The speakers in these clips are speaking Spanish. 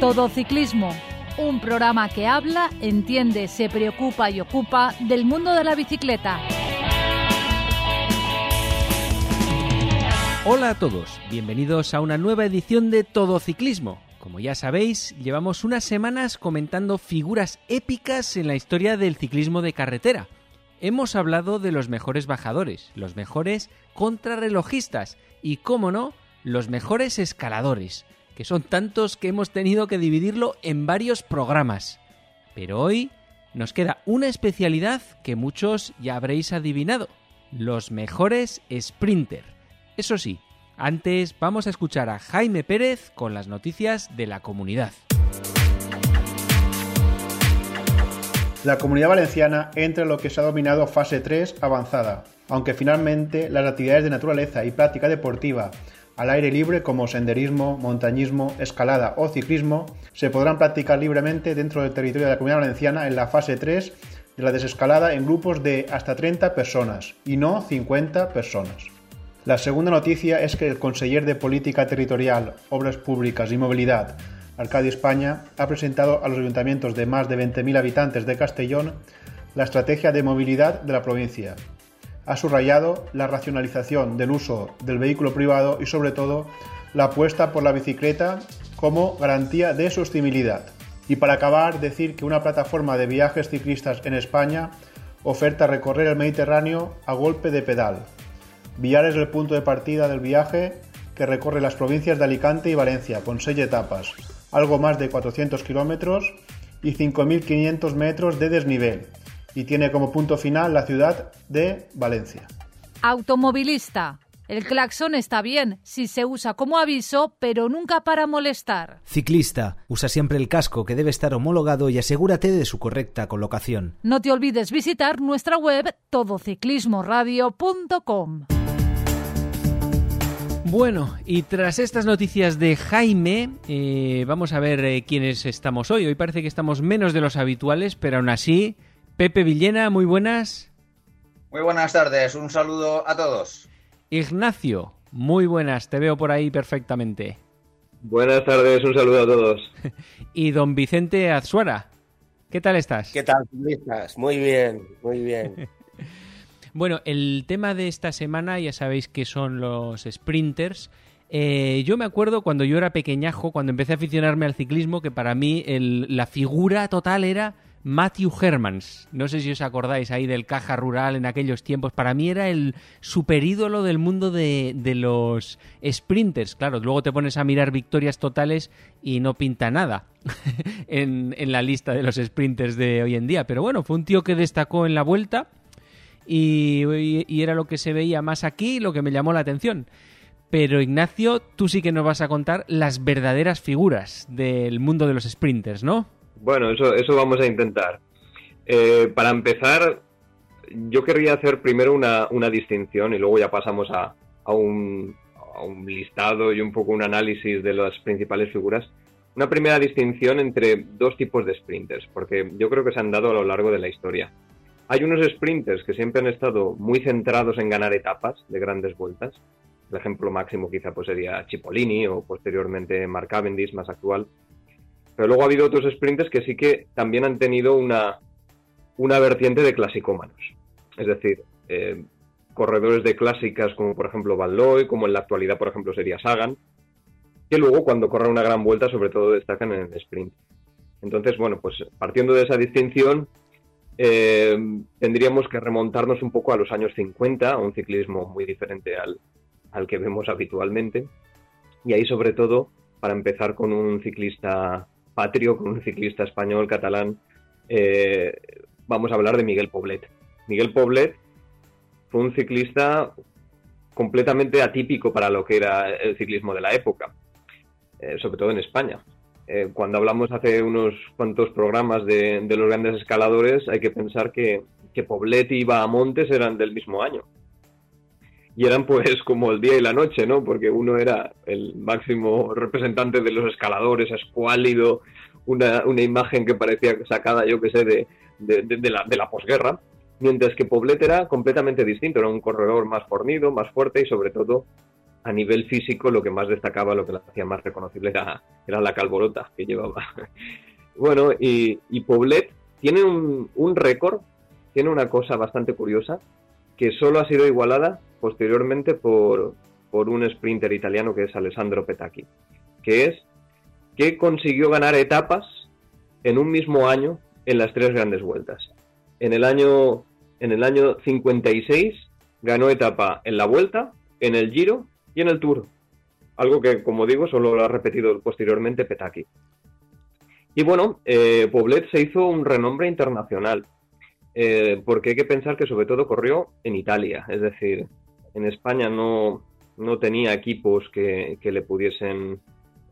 Todo Ciclismo, un programa que habla, entiende, se preocupa y ocupa del mundo de la bicicleta. Hola a todos, bienvenidos a una nueva edición de Todo Ciclismo. Como ya sabéis, llevamos unas semanas comentando figuras épicas en la historia del ciclismo de carretera. Hemos hablado de los mejores bajadores, los mejores contrarrelojistas y, cómo no, los mejores escaladores que son tantos que hemos tenido que dividirlo en varios programas. Pero hoy nos queda una especialidad que muchos ya habréis adivinado, los mejores sprinter. Eso sí, antes vamos a escuchar a Jaime Pérez con las noticias de la comunidad. La comunidad valenciana entra en lo que se ha dominado fase 3 avanzada, aunque finalmente las actividades de naturaleza y práctica deportiva al aire libre como senderismo, montañismo, escalada o ciclismo se podrán practicar libremente dentro del territorio de la Comunidad Valenciana en la fase 3 de la desescalada en grupos de hasta 30 personas y no 50 personas. La segunda noticia es que el conseller de Política Territorial, Obras Públicas y Movilidad, Arcadio España, ha presentado a los ayuntamientos de más de 20.000 habitantes de Castellón la estrategia de movilidad de la provincia, ha subrayado la racionalización del uso del vehículo privado y sobre todo la apuesta por la bicicleta como garantía de sostenibilidad. Y para acabar, decir que una plataforma de viajes ciclistas en España oferta recorrer el Mediterráneo a golpe de pedal. Villar es el punto de partida del viaje que recorre las provincias de Alicante y Valencia con seis etapas, algo más de 400 kilómetros y 5.500 metros de desnivel, y tiene como punto final la ciudad de Valencia. Automovilista. El claxon está bien si se usa como aviso, pero nunca para molestar. Ciclista. Usa siempre el casco que debe estar homologado y asegúrate de su correcta colocación. No te olvides visitar nuestra web todociclismoradio.com. Bueno, y tras estas noticias de Jaime, eh, vamos a ver eh, quiénes estamos hoy. Hoy parece que estamos menos de los habituales, pero aún así Pepe Villena, muy buenas. Muy buenas tardes, un saludo a todos. Ignacio, muy buenas, te veo por ahí perfectamente. Buenas tardes, un saludo a todos. y don Vicente Azuara, ¿qué tal estás? ¿Qué tal, estás? Muy bien, muy bien. bueno, el tema de esta semana ya sabéis que son los sprinters. Eh, yo me acuerdo cuando yo era pequeñajo, cuando empecé a aficionarme al ciclismo, que para mí la figura total era Matthew Hermans. No sé si os acordáis ahí del caja rural en aquellos tiempos. Para mí era el superídolo del mundo de, los sprinters. Claro, luego te pones a mirar victorias totales y no pinta nada en, la lista de los sprinters de hoy en día. Pero bueno, fue un tío que destacó en la vuelta y, y era lo que se veía más aquí, lo que me llamó la atención. Pero Ignacio, tú sí que nos vas a contar las verdaderas figuras del mundo de los sprinters, ¿no? Bueno, eso, eso vamos a intentar. Eh, para empezar, yo querría hacer primero una, distinción y luego ya pasamos a, un, a, un, listado y un poco un análisis de las principales figuras. Una primera distinción entre dos tipos de sprinters, porque yo creo que se han dado a lo largo de la historia. Hay unos sprinters que siempre han estado muy centrados en ganar etapas de grandes vueltas. El ejemplo máximo quizá pues sería Cipollini o posteriormente Mark Cavendish, más actual pero luego ha habido otros sprinters que sí que también han tenido una, una vertiente de clasicómanos. Es decir, eh, corredores de clásicas como por ejemplo Van Looy, como en la actualidad por ejemplo sería Sagan, que luego cuando corren una gran vuelta sobre todo destacan en el sprint. Entonces, bueno, pues partiendo de esa distinción, eh, tendríamos que remontarnos un poco a los años 50, a un ciclismo muy diferente al, al que vemos habitualmente. Y ahí sobre todo, para empezar con un ciclista patrio con un ciclista español catalán. Eh, vamos a hablar de Miguel Poblet. Miguel Poblet fue un ciclista completamente atípico para lo que era el ciclismo de la época, eh, sobre todo en España. Eh, cuando hablamos hace unos cuantos programas de, los grandes escaladores, hay que pensar que, que Poblet y Montes eran del mismo año y eran pues como el día y la noche, ¿no? Porque uno era el máximo representante de los escaladores, escuálido, una, una imagen que parecía sacada, yo que sé, de, de, la, de la posguerra, mientras que Poblet era completamente distinto, era un corredor más fornido, más fuerte y sobre todo a nivel físico lo que más destacaba, lo que la hacía más reconocible era, era la calborota que llevaba. bueno, y, Poblet tiene un, un récord, tiene una cosa bastante curiosa, que solo ha sido igualada posteriormente por, por un sprinter italiano que es Alessandro Petacchi, que es que consiguió ganar etapas en un mismo año en las tres grandes vueltas. En el año, en el año 56 ganó etapa en la vuelta, en el Giro y en el Tour. Algo que, como digo, solo lo ha repetido posteriormente Petaki. Y bueno, eh, Poblet se hizo un renombre internacional, eh, porque hay que pensar que sobre todo corrió en Italia, es decir, en España no, no tenía equipos que, le pudiesen,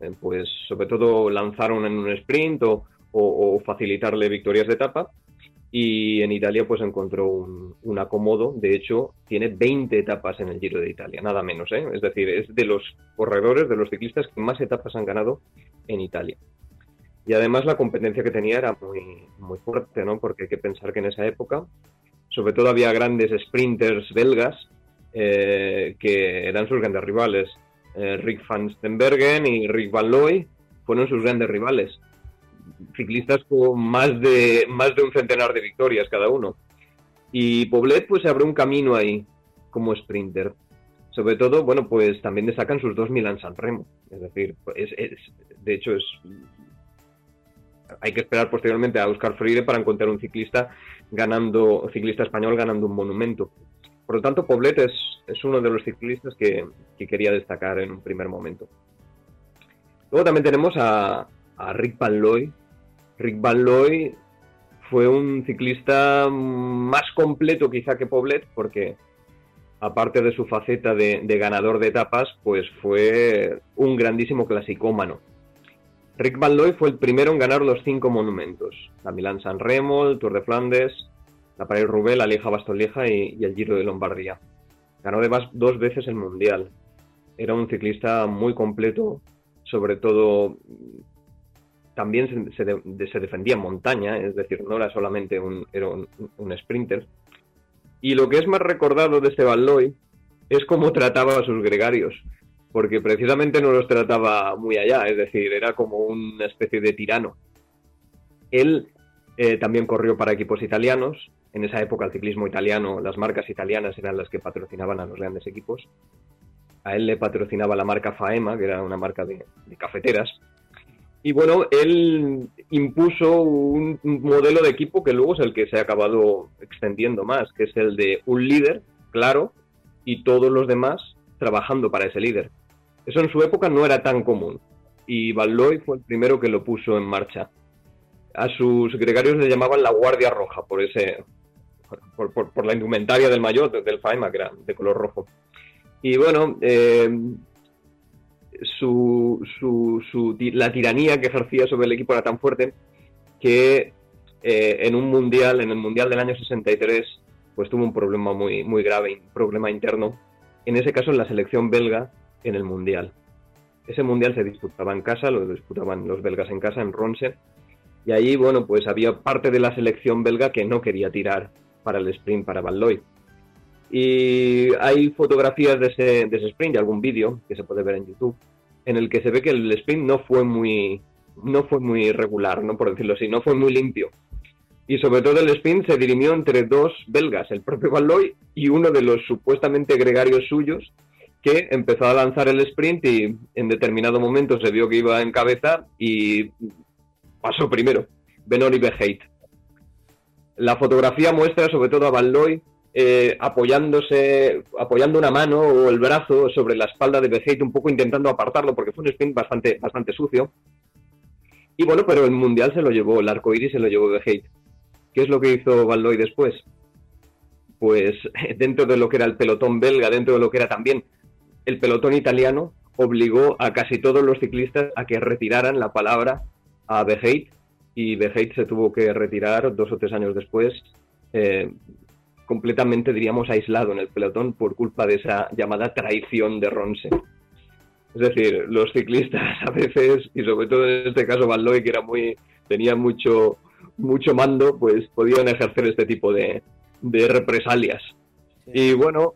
eh, pues sobre todo lanzaron en un sprint o, o, facilitarle victorias de etapa. Y en Italia pues encontró un, acomodo, de hecho tiene 20 etapas en el Giro de Italia, nada menos, ¿eh? es decir, es de los corredores, de los ciclistas que más etapas han ganado en Italia. Y además la competencia que tenía era muy, muy fuerte, ¿no? porque hay que pensar que en esa época sobre todo había grandes sprinters belgas eh, que eran sus grandes rivales. Eh, Rick van Stenbergen y Rick Van Looy fueron sus grandes rivales ciclistas con más de, más de un centenar de victorias cada uno. Y Poblet pues abre un camino ahí como sprinter. Sobre todo, bueno, pues también destacan sus dos Milan San Remo. Es decir, es, de hecho es hay que esperar posteriormente a Oscar Freire para encontrar un ciclista ganando, ciclista español ganando un monumento. Por lo tanto, Poblet es, es uno de los ciclistas que, que, quería destacar en un primer momento. Luego también tenemos a, Rick Van Looy, Rick Van Looy fue un ciclista más completo quizá que Poblet, porque aparte de su faceta de, ganador de etapas, pues fue un grandísimo clasicómano. Rick Van Looy fue el primero en ganar los cinco monumentos, la Milán San Remo, el Tour de Flandes, la París Roubaix, la Lieja Bastogne y, el Giro de Lombardía. Ganó además dos veces el Mundial. Era un ciclista muy completo, sobre todo también se, defendía en montaña, es decir, no era solamente un, un, sprinter. Y lo que es más recordado de este Balloy es cómo trataba a sus gregarios, porque precisamente no los trataba muy allá, es decir, era como una especie de tirano. Él eh, también corrió para equipos italianos, en esa época el ciclismo italiano, las marcas italianas eran las que patrocinaban a los grandes equipos. A él le patrocinaba la marca Faema, que era una marca de cafeteras, y bueno, él impuso un modelo de equipo que luego es el que se ha acabado extendiendo más, que es el de un líder, claro, y todos los demás trabajando para ese líder. Eso en su época no era tan común. Y Valloy fue el primero que lo puso en marcha. A sus gregarios le llamaban la Guardia Roja por ese por, la indumentaria del mayor del Faima, que era de color rojo. Y bueno, eh, su, su, la tiranía que ejercía sobre el equipo era tan fuerte que eh, en un mundial, en el mundial del año 63, pues tuvo un problema muy, muy grave, un problema interno. En ese caso, en la selección belga, en el mundial. Ese mundial se disputaba en casa, lo disputaban los belgas en casa, en Ronse. Y ahí, bueno, pues había parte de la selección belga que no quería tirar para el sprint para Van y hay fotografías de ese, de ese sprint, y algún vídeo que se puede ver en YouTube, en el que se ve que el sprint no fue muy, no fue muy regular, ¿no? por decirlo así, no fue muy limpio. Y sobre todo el sprint se dirimió entre dos belgas, el propio Valoy y uno de los supuestamente gregarios suyos, que empezó a lanzar el sprint y en determinado momento se vio que iba en cabeza y pasó primero, Benoni Beheit. La fotografía muestra sobre todo a Valoy eh, apoyándose, apoyando una mano o el brazo sobre la espalda de Bezeit, un poco intentando apartarlo, porque fue un sprint bastante, bastante sucio. Y bueno, pero el mundial se lo llevó, el arco iris se lo llevó Bezeit. ¿Qué es lo que hizo Valdoy después? Pues dentro de lo que era el pelotón belga, dentro de lo que era también el pelotón italiano, obligó a casi todos los ciclistas a que retiraran la palabra a Bezeit y Bezeit se tuvo que retirar dos o tres años después eh, completamente, diríamos, aislado en el pelotón por culpa de esa llamada traición de Ronse. Es decir, los ciclistas a veces, y sobre todo en este caso Van que era muy, tenía mucho, mucho mando, pues podían ejercer este tipo de, represalias. Y bueno,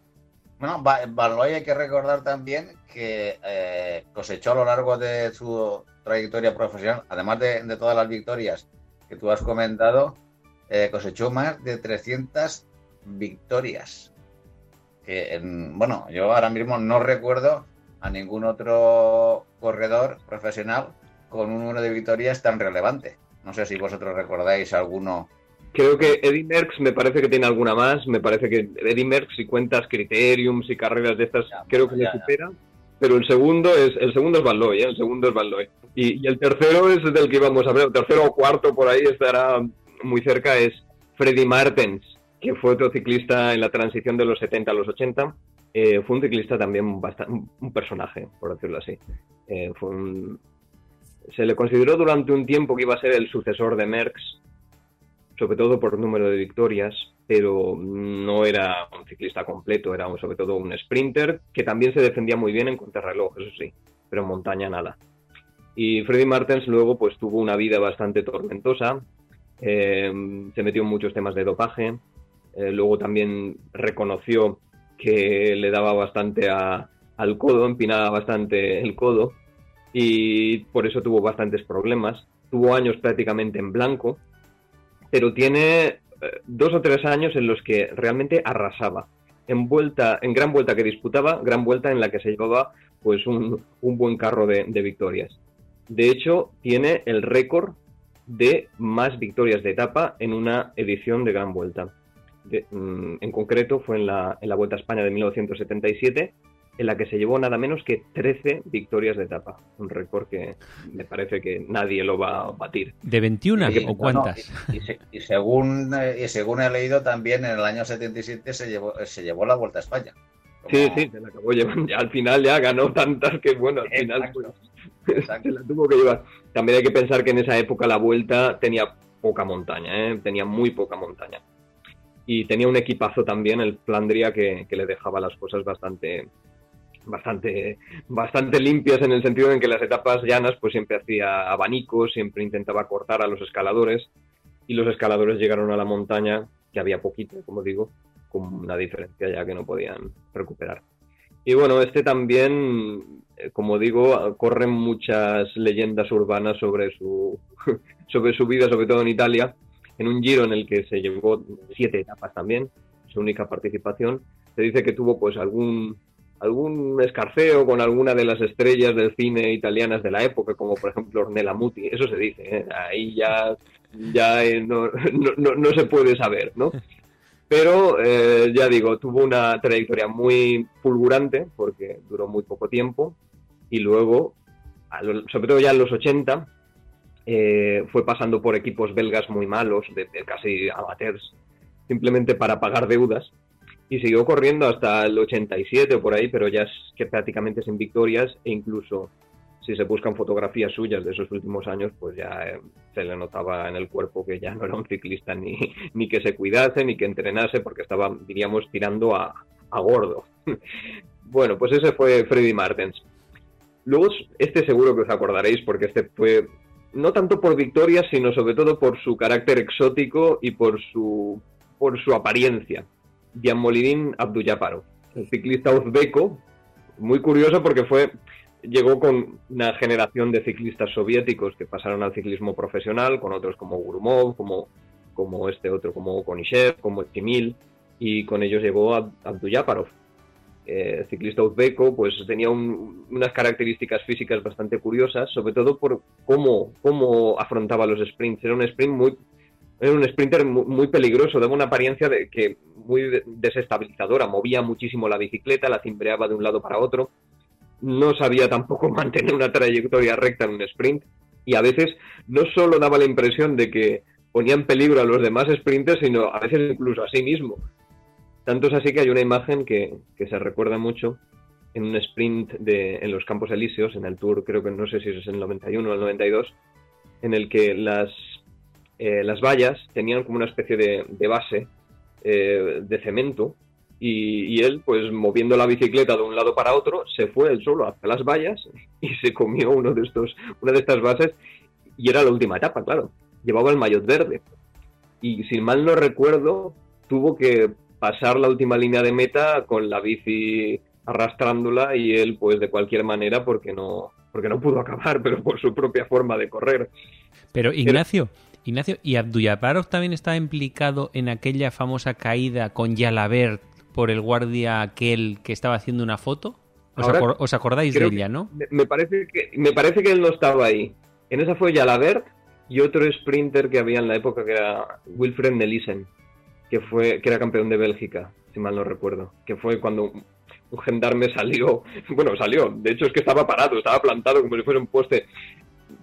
Bueno, Baloy hay que recordar también que eh, cosechó a lo largo de su trayectoria profesional, además de, todas las victorias que tú has comentado, eh, cosechó más de 300 victorias. Que, bueno, yo ahora mismo no recuerdo a ningún otro corredor profesional con un número de victorias tan relevante. No sé si vosotros recordáis alguno Creo que Eddie Merckx me parece que tiene alguna más. Me parece que Eddie Merckx, si cuentas criteriums y carreras de estas, creo que le supera. Pero el segundo es el segundo es Van ¿eh? el segundo es Van Y, el tercero es del que íbamos a hablar. El tercero o cuarto por ahí estará muy cerca es Freddy Martens, que fue otro ciclista en la transición de los 70 a los 80. Eh, fue un ciclista también bastante, un personaje, por decirlo así. Eh, se le consideró durante un tiempo que iba a ser el sucesor de Merckx, sobre todo por número de victorias, pero no era un ciclista completo, era sobre todo un sprinter que también se defendía muy bien en contrarreloj, eso sí, pero en montaña nada. Y Freddy Martens luego pues tuvo una vida bastante tormentosa, eh, se metió en muchos temas de dopaje, eh, luego también reconoció que le daba bastante al codo, empinaba bastante el codo y por eso tuvo bastantes problemas. Tuvo años prácticamente en blanco, pero tiene eh, dos o tres años en los que realmente arrasaba. En vuelta, en gran vuelta que disputaba, gran vuelta en la que se llevaba pues un, buen carro de, victorias. De hecho, tiene el récord de más victorias de etapa en una edición de gran vuelta. Mm, en concreto fue en la, en la Vuelta a España de 1977 en la que se llevó nada menos que 13 victorias de etapa. Un récord que me parece que nadie lo va a batir. ¿De 21 o cuántas? y, según, eh, y según he leído también, en el año 77 se llevó, se llevó la Vuelta a España. Sí, sí, se la acabó llevando. al final ya ganó tantas que, bueno, al final pues, tuvo que llevar. También hay que pensar que en esa época la Vuelta tenía poca montaña, ¿eh? tenía muy poca montaña. Y tenía un equipazo también, el Flandria, que, que le dejaba las cosas bastante, bastante, bastante limpias en el sentido en que las etapas llanas pues siempre hacía abanicos, siempre intentaba cortar a los escaladores y los escaladores llegaron a la montaña, que había poquito, como digo, con una diferencia ya que no podían recuperar. Y bueno, este también, como digo, corren muchas leyendas urbanas sobre su, sobre su vida, sobre todo en Italia, en un giro en el que se llevó siete etapas también, su única participación. Se dice que tuvo pues algún algún escarceo con alguna de las estrellas del cine italianas de la época, como por ejemplo Ornella Muti, eso se dice, ¿eh? ahí ya, ya eh, no, no, se puede saber, ¿no? Pero eh, ya digo, tuvo una trayectoria muy fulgurante porque duró muy poco tiempo y luego, sobre todo ya en los 80, fue pasando por equipos belgas muy malos, de casi amateurs, simplemente para pagar deudas y siguió corriendo hasta el 87 o por ahí, pero ya es que prácticamente sin victorias e incluso si se buscan fotografías suyas de esos últimos años, pues ya eh, se le notaba en el cuerpo que ya no era un ciclista ni, ni que se cuidase ni que entrenase porque estaba, diríamos, tirando a, a gordo. bueno, pues ese fue Freddy Martens. Luego, este seguro que os acordaréis porque este fue no tanto por victorias, sino sobre todo por su carácter exótico y por su, por su apariencia. Gianmolidin Abduyaparo, el ciclista uzbeco, muy curioso porque fue llegó con una generación de ciclistas soviéticos que pasaron al ciclismo profesional, con otros como Gurumov, como, este otro, como Konishev, como Chimil, y con ellos llegó Abduyaparov. Eh, ciclista uzbeco, pues tenía unas características físicas bastante curiosas, sobre todo por cómo, cómo afrontaba los sprints. Era un sprint muy era un sprinter muy, peligroso, daba una apariencia de que muy desestabilizadora, movía muchísimo la bicicleta, la cimbreaba de un lado para otro, no sabía tampoco mantener una trayectoria recta en un sprint y a veces no solo daba la impresión de que ponía en peligro a los demás sprinters, sino a veces incluso a sí mismo. Tanto es así que hay una imagen que, se recuerda mucho en un sprint de, en los Campos Elíseos, en el Tour, creo que no sé si es el 91 o el 92, en el que las eh, las vallas tenían como una especie de, base eh, de cemento y, él, pues moviendo la bicicleta de un lado para otro, se fue él solo hacia las vallas y se comió uno de estos, una de estas bases y era la última etapa, claro. Llevaba el maillot verde y si mal no recuerdo, tuvo que pasar la última línea de meta con la bici arrastrándola y él pues de cualquier manera porque no porque no pudo acabar, pero por su propia forma de correr. Pero Ignacio, Ignacio, ¿y Abduyaparov también estaba implicado en aquella famosa caída con Yalabert por el guardia aquel que estaba haciendo una foto? ¿Os, Ahora, acor- os acordáis de ella, no? Me, parece que me parece que él no estaba ahí. En esa fue Jalabert y otro sprinter que había en la época que era Wilfred Nelissen, que fue que era campeón de Bélgica, si mal no recuerdo, que fue cuando un un gendarme salió, bueno, salió, de hecho es que estaba parado, estaba plantado como si fuera un poste,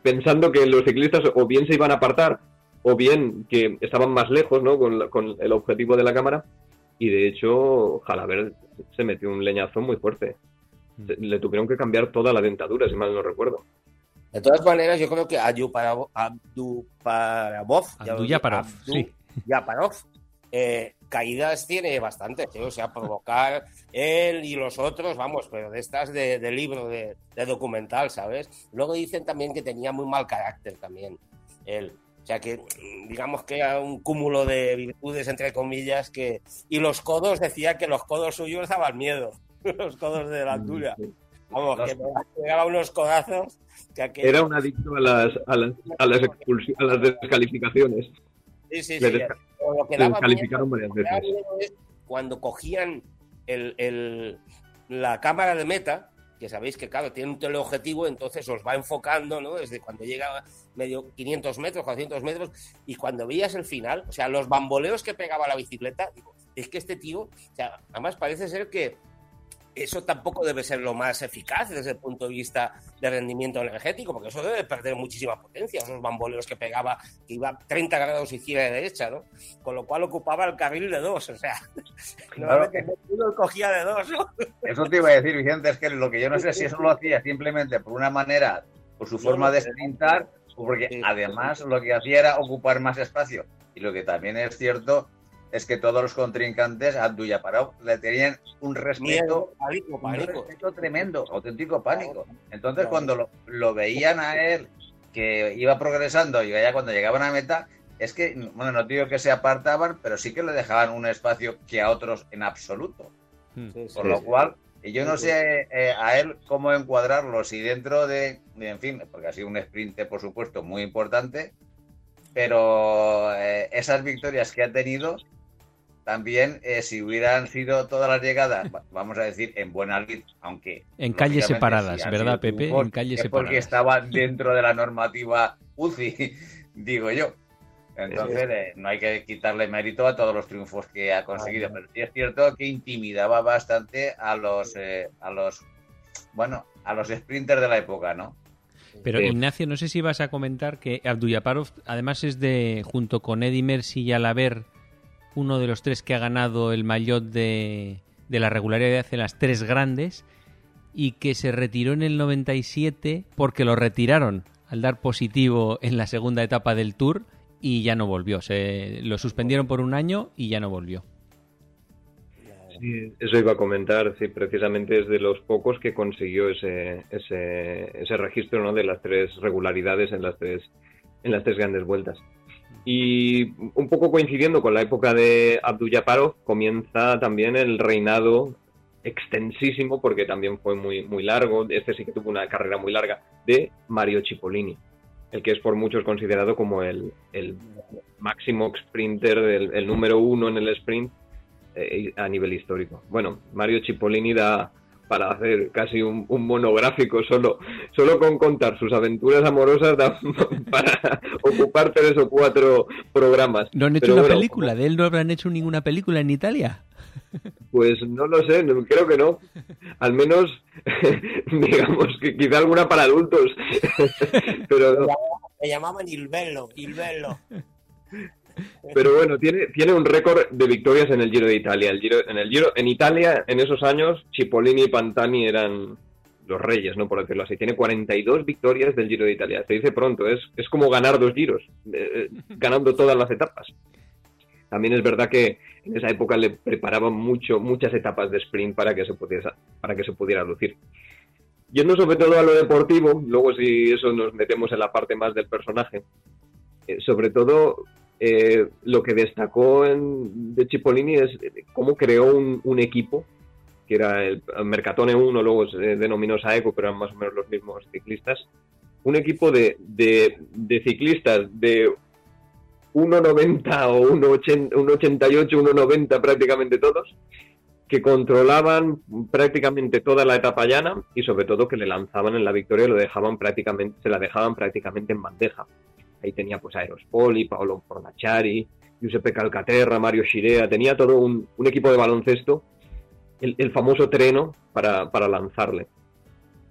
pensando que los ciclistas o bien se iban a apartar o bien que estaban más lejos, ¿no? Con, la- con el objetivo de la cámara y de hecho Jalabert se metió un leñazo muy fuerte. Se- Le tuvieron que cambiar toda la dentadura, si mal no recuerdo. De todas maneras, yo creo que Abduparabov, Abduyaparov, sí. Abduyaparov, eh, caídas tiene bastantes, ¿eh? o sea, provocar él y los otros, vamos, pero de estas de, de libro, de, de documental, ¿sabes? Luego dicen también que tenía muy mal carácter también, él. Sea que, mm, digamos que era un cúmulo de virtudes, entre comillas, que... Y los codos, decía que los codos suyos daban miedo, los codos de la altura. Vamos, que pegaba unos codazos que aquello- Era un adicto a las, a las, a las, a las descalificaciones. Sí, sí, Le sí. desca- Pero lo que le daba descalificaron miedo- varias veces. cuando cogían el, el- la cámara de meta, que sabéis que, claro, tiene un teleobjetivo, entonces os va enfocando, ¿no? Desde cuando llega medio 500 metros, 400 metros, y cuando veías el final, o sea, los bamboleos que pegaba la bicicleta, digo, es que este tío, o sea, además parece ser que eso tampoco debe ser lo más eficaz desde el punto de vista de rendimiento energético, porque eso debe perder muchísima potencia, esos bamboleos que pegaba, que iba 30 grados izquierda y derecha, ¿no? Con lo cual ocupaba el carril de dos, o sea, normalmente uno cogía de dos, ¿no? Eso te iba a decir, Vicente, es que lo que yo no sé si eso lo hacía simplemente por una manera, por su forma de sprintar, o porque además lo que hacía era ocupar más espacio. Y lo que también es cierto es que todos los contrincantes a Abduyaparov le tenían un respeto, pánico, un pánico. respeto tremendo, auténtico pánico. Entonces Claro. cuando lo, lo veían a él que iba progresando y ya cuando llegaban a meta, es que, bueno, no digo que se apartaban, pero sí que le dejaban un espacio que a otros en absoluto. Hmm. Sí, sí, Por sí. lo cual, y yo no sé eh, a él cómo encuadrarlo, si dentro de, de, en fin, porque ha sido un sprint, por supuesto, muy importante, pero eh, esas victorias que ha tenido, también eh, si hubieran sido todas las llegadas, va- vamos a decir, en buena lid, aunque... En calles separadas, si ¿verdad, Pepe? En calles es porque separadas. estaba dentro de la normativa UCI, digo yo. Entonces, eh, no hay que quitarle mérito a todos los triunfos que ha conseguido, pero sí es cierto que intimidaba bastante a los, eh, a los, bueno, a los sprinters de la época, ¿no? Pero Sí. Ignacio, no sé si vas a comentar que Abduyaparov además es de, junto con Eddie Mercy y Alaver, uno de los tres que ha ganado el maillot de, de la regularidad en las tres grandes y que se retiró en el 97 porque lo retiraron al dar positivo en la segunda etapa del Tour y ya no volvió. Se lo suspendieron por un año y ya no volvió. Eso iba a comentar, sí, precisamente es de los pocos que consiguió ese, ese, ese registro ¿no? de las tres regularidades en las tres, en las tres grandes vueltas. Y un poco coincidiendo con la época de Abdullaparov, comienza también el reinado extensísimo, porque también fue muy, muy largo, este sí que tuvo una carrera muy larga, de Mario Cipollini, el que es por muchos considerado como el, el máximo sprinter, el, número uno en el sprint eh, a nivel histórico. Bueno, Mario Cipollini da para hacer casi un, un monográfico solo, solo con contar sus aventuras amorosas da para ocupar tres o cuatro programas. ¿No han hecho Pero una bueno, película? ¿De él no habrán hecho ninguna película en Italia? Pues no lo sé, no- creo que no. Al menos, digamos que quizá alguna para adultos. Pero no. Me llamaban Il Bello, Il Bello. Pero bueno, tiene, tiene un récord de victorias en el Giro de Italia. El Giro, en el Giro, en Italia, en esos años, Cipollini y Pantani eran los reyes, ¿no? Por decirlo así. Tiene 42 victorias del Giro de Italia. Se dice pronto, es, es como ganar dos giros, eh, eh, ganando todas las etapas. También es verdad que en esa época le preparaban mucho, muchas etapas de sprint para que se pudiera, para que se pudiera lucir. Yendo sobre todo a lo deportivo, luego si eso nos metemos en la parte más del personaje, eh, sobre todo eh, lo que destacó de Cipollini es cómo creó un, equipo que era el Mercatone 1, luego se denominó Saeco, pero eran más o menos los mismos ciclistas. Un equipo de, ciclistas de 1,90 o 1,88, 1,90 prácticamente todos, que controlaban prácticamente toda la etapa llana y sobre todo que le lanzaban en la victoria lo dejaban prácticamente, se la dejaban prácticamente en bandeja. Ahí tenía pues Aerospoli, Paolo Fornacciari, Giuseppe Calcaterra, Mario Scirea, tenía todo un, equipo de baloncesto el, famoso treno para, lanzarle.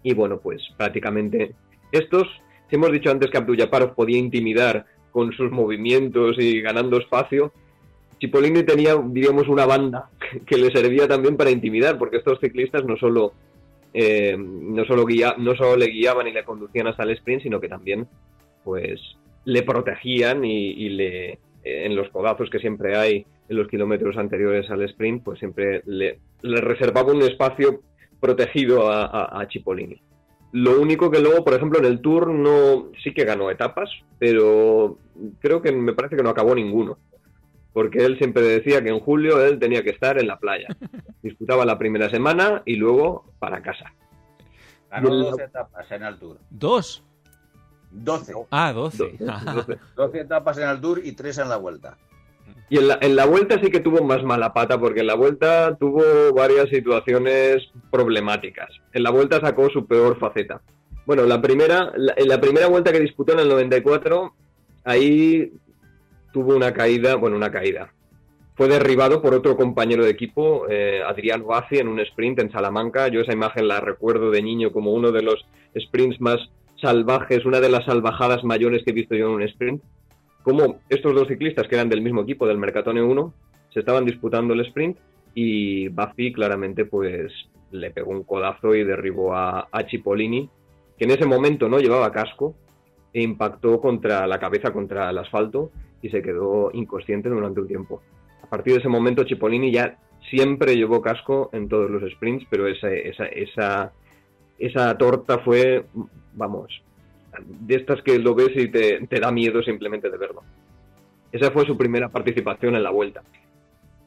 Y bueno, pues prácticamente estos, si hemos dicho antes que Abdul podía intimidar con sus movimientos y ganando espacio, Cipollini tenía, diríamos, una banda que le servía también para intimidar, porque estos ciclistas no solo, eh, no solo, no solo le guiaban y le conducían hasta el sprint, sino que también pues le protegían y, y le, en los codazos que siempre hay en los kilómetros anteriores al sprint, pues siempre le, reservaba un espacio protegido a, a, Cipollini. Lo único que luego, por ejemplo, en el Tour no sí que ganó etapas, pero creo que me parece que no acabó ninguno. Porque él siempre decía que en julio él tenía que estar en la playa. Disputaba la primera semana y luego para casa. Ganó dos etapas en el Tour. ¿Dos? 12. Ah, 12. 12. etapas en el Tour y 3 en la vuelta. Y en la, en la, vuelta sí que tuvo más mala pata, porque en la vuelta tuvo varias situaciones problemáticas. En la vuelta sacó su peor faceta. Bueno, la primera, la, en la primera vuelta que disputó en el 94, ahí tuvo una caída, bueno, una caída. Fue derribado por otro compañero de equipo, eh, Adrián Guazi, en un sprint en Salamanca. Yo esa imagen la recuerdo de niño como uno de los sprints más salvajes, una de las salvajadas mayores que he visto yo en un sprint, como estos dos ciclistas que eran del mismo equipo, del Mercatone 1, se estaban disputando el sprint y Buffy claramente pues le pegó un codazo y derribó a, a Cipollini, que en ese momento no llevaba casco e impactó contra la cabeza contra el asfalto y se quedó inconsciente durante un tiempo. A partir de ese momento Cipollini ya siempre llevó casco en todos los sprints, pero esa, esa, esa, esa torta fue vamos, de estas que lo ves y te, da miedo simplemente de verlo. Esa fue su primera participación en la vuelta.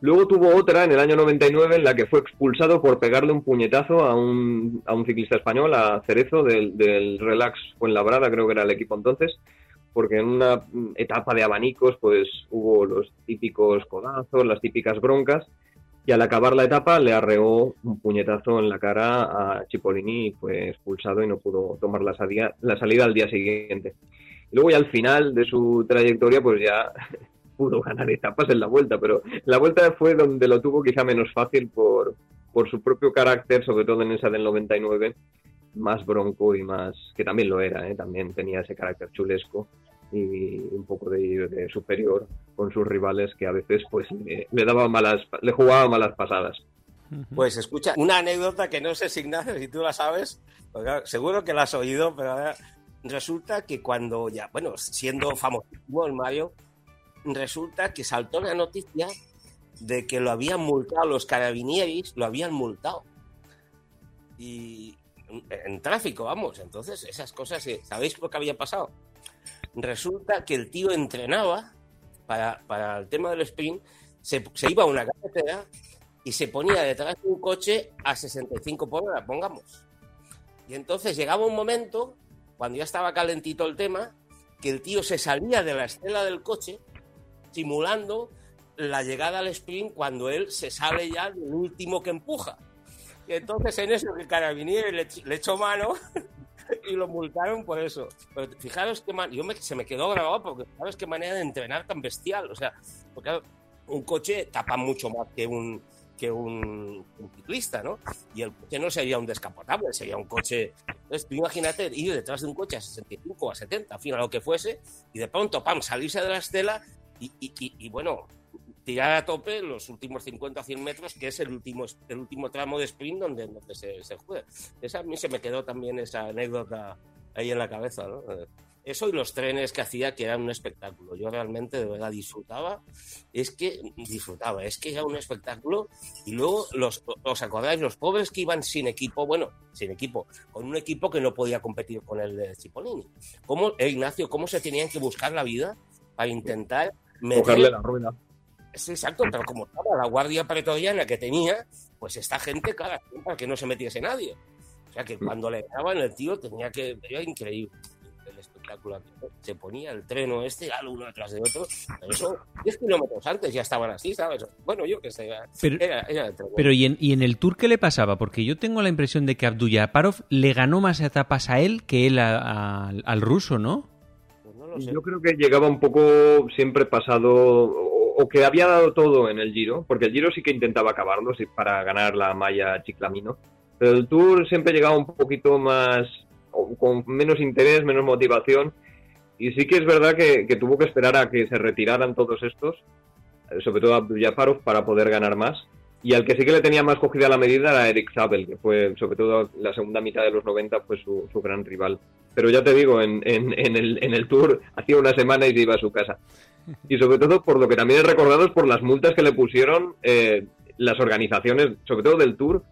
Luego tuvo otra en el año 99 en la que fue expulsado por pegarle un puñetazo a un, a un ciclista español, a Cerezo, del, del Relax Fuenlabrada, creo que era el equipo entonces, porque en una etapa de abanicos pues hubo los típicos codazos, las típicas broncas, y al acabar la etapa le arreó un puñetazo en la cara a Cipollini y fue expulsado y no pudo tomar la salida, la salida al día siguiente. Luego ya al final de su trayectoria pues ya pudo ganar etapas en la vuelta, pero la vuelta fue donde lo tuvo quizá menos fácil por, por su propio carácter, sobre todo en esa del 99, más bronco y más, que también lo era, ¿eh? también tenía ese carácter chulesco y un poco de, superior con sus rivales que a veces pues le, daba malas le jugaba malas pasadas. Pues escucha una anécdota que no sé si Ignacio si tú la sabes seguro que la has oído pero resulta que cuando ya bueno siendo famosísimo el Mario resulta que saltó la noticia de que lo habían multado los carabinieris lo habían multado. Y en tráfico vamos entonces esas cosas sabéis lo que había pasado resulta que el tío entrenaba para, el tema del sprint, se, iba a una carretera y se ponía detrás de un coche a 65 por hora, pongamos. Y entonces llegaba un momento, cuando ya estaba calentito el tema, que el tío se salía de la estela del coche, simulando la llegada al sprint cuando él se sale ya del último que empuja. Y entonces en eso el carabinieri le, le echó mano y lo multaron por eso. Pero fijaros que yo me, se me quedó grabado porque fijaros qué manera de entrenar tan bestial. O sea, porque un coche tapa mucho más que un que un, ciclista, ¿no? Y el coche no sería un descapotable, sería un coche. Entonces, tú imagínate ir detrás de un coche a 65 o a 70, en fin, a lo que fuese, y de pronto, pam, salirse de la estela y, y, y bueno, tirar a tope los últimos 50 o 100 metros, que es el último, el último tramo de sprint donde, donde se, se, juega. Esa, a mí se me quedó también esa anécdota ahí en la cabeza. ¿no? Eso y los trenes que hacía, que eran un espectáculo. Yo realmente de verdad disfrutaba. Es que disfrutaba, es que era un espectáculo. Y luego, los, ¿os acordáis? Los pobres que iban sin equipo, bueno, sin equipo, con un equipo que no podía competir con el de Cipollini. ¿Cómo, eh, Ignacio, cómo se tenían que buscar la vida para intentar meter- Cogerle la rueda. Sí, exacto, pero como estaba la guardia pretoriana que tenía, pues esta gente, claro, para que no se metiese nadie. O sea que cuando le daban el tío tenía que. Era increíble el espectáculo. Se ponía el treno este, al uno detrás de otro. Pero eso, 10 kilómetros antes ya estaban así, ¿sabes? Bueno, yo que sé. Pero- era, era el tren. Pero ¿y en, y en el Tour qué le pasaba? Porque yo tengo la impresión de que Abdullaparov le ganó más etapas a él que él a- a- al ruso, ¿no? Pues no lo sé. Yo creo que llegaba un poco siempre pasado o, que había dado todo en el Giro, porque el Giro sí que intentaba acabarlo para ganar la malla Chiclamino, pero el Tour siempre llegaba un poquito más con menos interés, menos motivación y sí que es verdad que, tuvo que esperar a que se retiraran todos estos, eh, sobre todo Abdul para poder ganar más. Y al que sí que le tenía más cogida la medida era Eric Zabel, que fue, sobre todo la segunda mitad de los 90, fue su, gran rival. Pero ya te digo, en el, en el Tour hacía una semana y se iba a su casa. Y sobre todo, por lo que también he recordado, es por las multas que le pusieron eh, las organizaciones, sobre todo del Tour,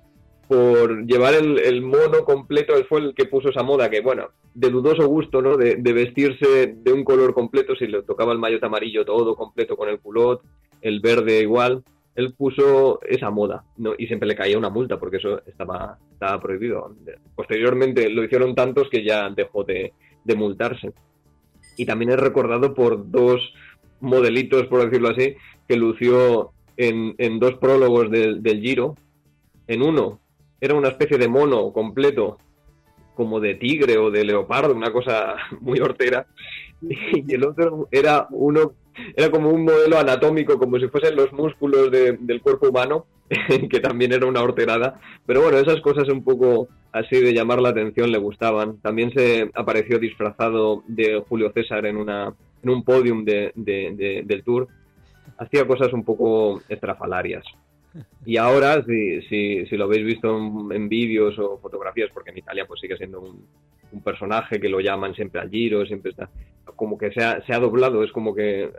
por llevar el, el mono completo, él fue el que puso esa moda, que bueno, de dudoso gusto, ¿no? De, de vestirse de un color completo, si le tocaba el maillot amarillo todo completo con el culot, el verde igual, él puso esa moda, ¿no? Y siempre le caía una multa, porque eso estaba, estaba prohibido. Posteriormente lo hicieron tantos que ya dejó de, de multarse. Y también es recordado por dos modelitos, por decirlo así, que lució en, en dos prólogos del, del Giro. En uno era una especie de mono completo, como de tigre o de leopardo, una cosa muy hortera. Y el otro era uno, era como un modelo anatómico, como si fuesen los músculos de- del cuerpo humano, que también era una horterada. Pero bueno, esas cosas un poco así de llamar la atención le gustaban. También se apareció disfrazado de Julio César en, una, en un podium de- de- de- del Tour. Hacía cosas un poco estrafalarias. Y ahora, si, si, si lo habéis visto en, en vídeos o fotografías, porque en Italia pues sigue siendo un, un personaje que lo llaman siempre al giro, siempre está como que se ha, se ha doblado, es como que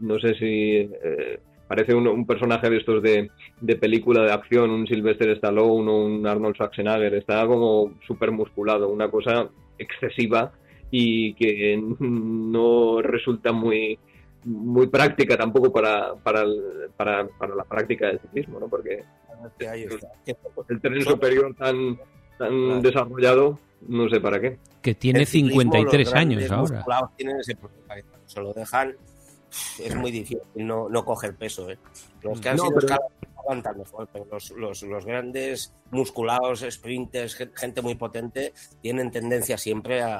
no sé si eh, parece un, un personaje de estos de, de película de acción, un Sylvester Stallone o un Arnold Schwarzenegger, está como súper musculado, una cosa excesiva y que no resulta muy muy práctica tampoco para, para, para, para la práctica del ciclismo, ¿no? Porque Que ahí está. El tren superior tan, tan desarrollado, no sé para qué. Que tiene el ciclismo, 53 los años ahora. musculados tienen ese problema, se lo dejan, es muy difícil no, no coger peso. ¿eh? Los que han No, sido pero- escalados aguantan mejor, pero los, los, los grandes musculados, sprinters, gen- gente muy potente, tienen tendencia siempre a,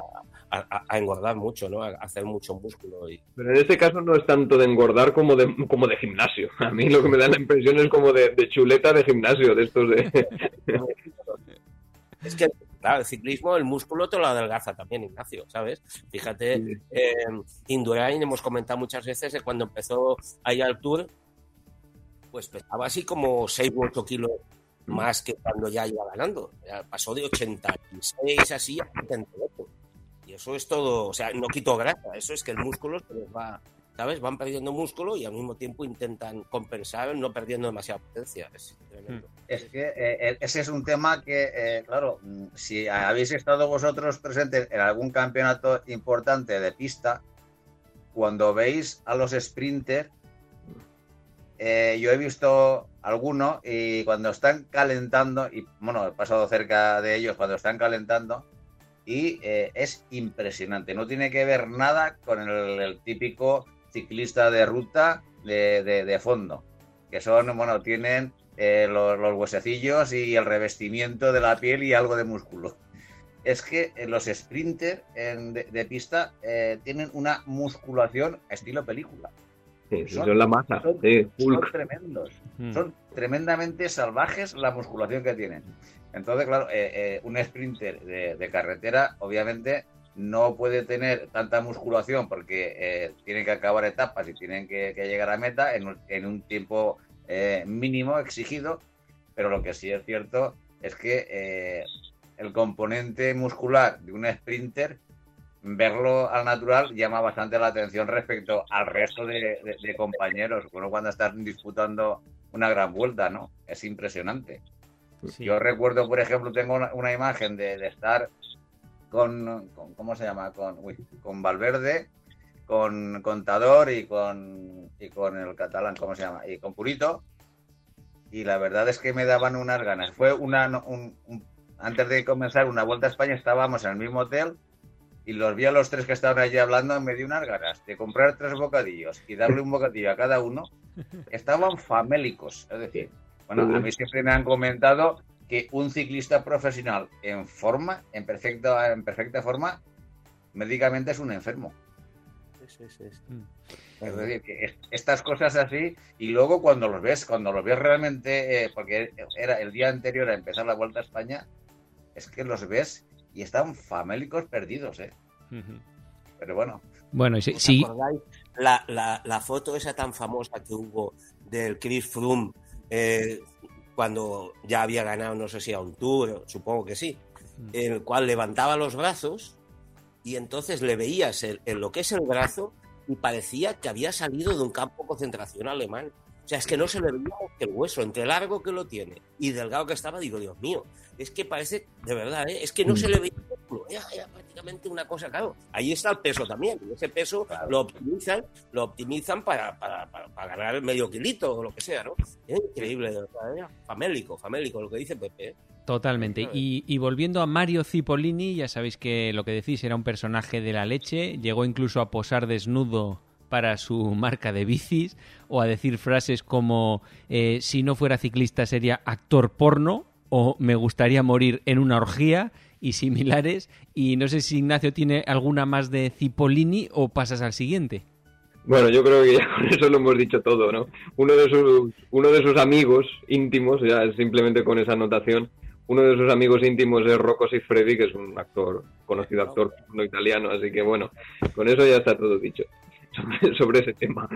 a- a engordar mucho, ¿no? a hacer mucho músculo. Y, Pero en este caso no es tanto de engordar como de, como de gimnasio. A mí lo que me da la impresión es como de, de chuleta de gimnasio, de estos de... Es que, claro, el ciclismo, el músculo te lo adelgaza también, Ignacio, ¿sabes? Fíjate, eh, Indurain, hemos comentado muchas veces que cuando empezó ahí al Tour, pues pesaba así como 6 u 8 kilos más que cuando ya iba ganando. Ya pasó de 86 así a 78. Eso es todo, o sea, no quito grasa, eso es que el músculo se les va, ¿sabes? Van perdiendo músculo y al mismo tiempo intentan compensar no perdiendo demasiada potencia. Es. Es que eh, ese es un tema que, eh, claro, mm, si habéis estado vosotros presentes en algún campeonato importante de pista, cuando veis a los sprinters, eh, yo he visto algunos y cuando están calentando, y bueno, he pasado cerca de ellos cuando están calentando, y eh, es impresionante. No tiene que ver nada con el, típico ciclista de ruta de, fondo, que son, bueno, tienen eh, los, los huesecillos y el revestimiento de la piel y algo de músculo. Es que eh, los sprinters de, pista tienen una musculación estilo película. Sí, sí, Son- son la masa, son- sí, Son Hulk. tremendos. Mm. Son tremendamente salvajes la musculación que tienen. Entonces, claro, eh, eh, un sprinter de, de carretera, obviamente, no puede tener tanta musculación porque eh, tienen que acabar etapas y tienen que, que llegar a meta en un, en un tiempo eh, mínimo exigido. Pero lo que sí es cierto es que eh, el componente muscular de un sprinter, verlo al natural llama bastante la atención respecto al resto de, de- de compañeros. Uno cuando están disputando una gran vuelta, ¿no? Es impresionante. Sí. Yo recuerdo, por ejemplo, tengo una, una imagen de, de estar con, con- ¿cómo se llama? Con, uy, con Valverde, con Contador y con, y con el catalán, ¿cómo se llama? Y con Purito. Y la verdad es que me daban unas ganas. Fue una, un- un- antes de comenzar una vuelta a España, estábamos en el mismo hotel y los vi a los tres que estaban allí hablando me dio unas ganas de comprar tres bocadillos y darle un bocadillo a cada uno. Estaban famélicos. Es decir, bueno, a mí siempre me han comentado que un ciclista profesional en forma, en perfecta, en perfecta forma, médicamente es un enfermo. Sí, sí, sí. Es decir, que es- estas cosas así, y luego cuando los ves, cuando los ves realmente, eh, porque era el día anterior a empezar la Vuelta a España, es que los ves y están famélicos perdidos, ¿eh? Pero bueno, Bueno, y si, ¿Os acordáis la, la- la foto esa tan famosa que hubo del Chris Froome eh, cuando ya había ganado, no sé si a un tour, supongo que sí, en el cual levantaba los brazos y entonces le veías el- en lo que es el brazo y parecía que había salido de un campo de concentración alemán. O sea, es que no se le veía el hueso, entre largo que lo tiene y delgado que estaba, digo, Dios mío, es que parece, de verdad, ¿eh? es que no se le veía el músculo, era, era prácticamente una cosa, claro. Ahí está el peso también, y ese peso Claro. lo optimizan, lo optimizan para, para, para- para ganar el medio kilito o lo que sea, ¿no? Es increíble, de verdad, ¿eh? famélico, famélico, lo que dice Pepe. ¿eh? Totalmente. Y, y volviendo a Mario Cipollini, ya sabéis que lo que decís era un personaje de la leche, llegó incluso a posar desnudo para su marca de bicis o a decir frases como eh, si no fuera ciclista sería actor porno o me gustaría morir en una orgía y similares. Y no sé si Ignacio tiene alguna más de Cipollini o pasas al siguiente. Bueno, yo creo que ya con eso lo hemos dicho todo, ¿no? Uno de sus, uno de sus amigos íntimos, ya simplemente con esa anotación, uno de sus amigos íntimos es Rocco Siffredi, que es un actor, conocido actor no italiano, así que bueno, con eso ya está todo dicho sobre, ese tema.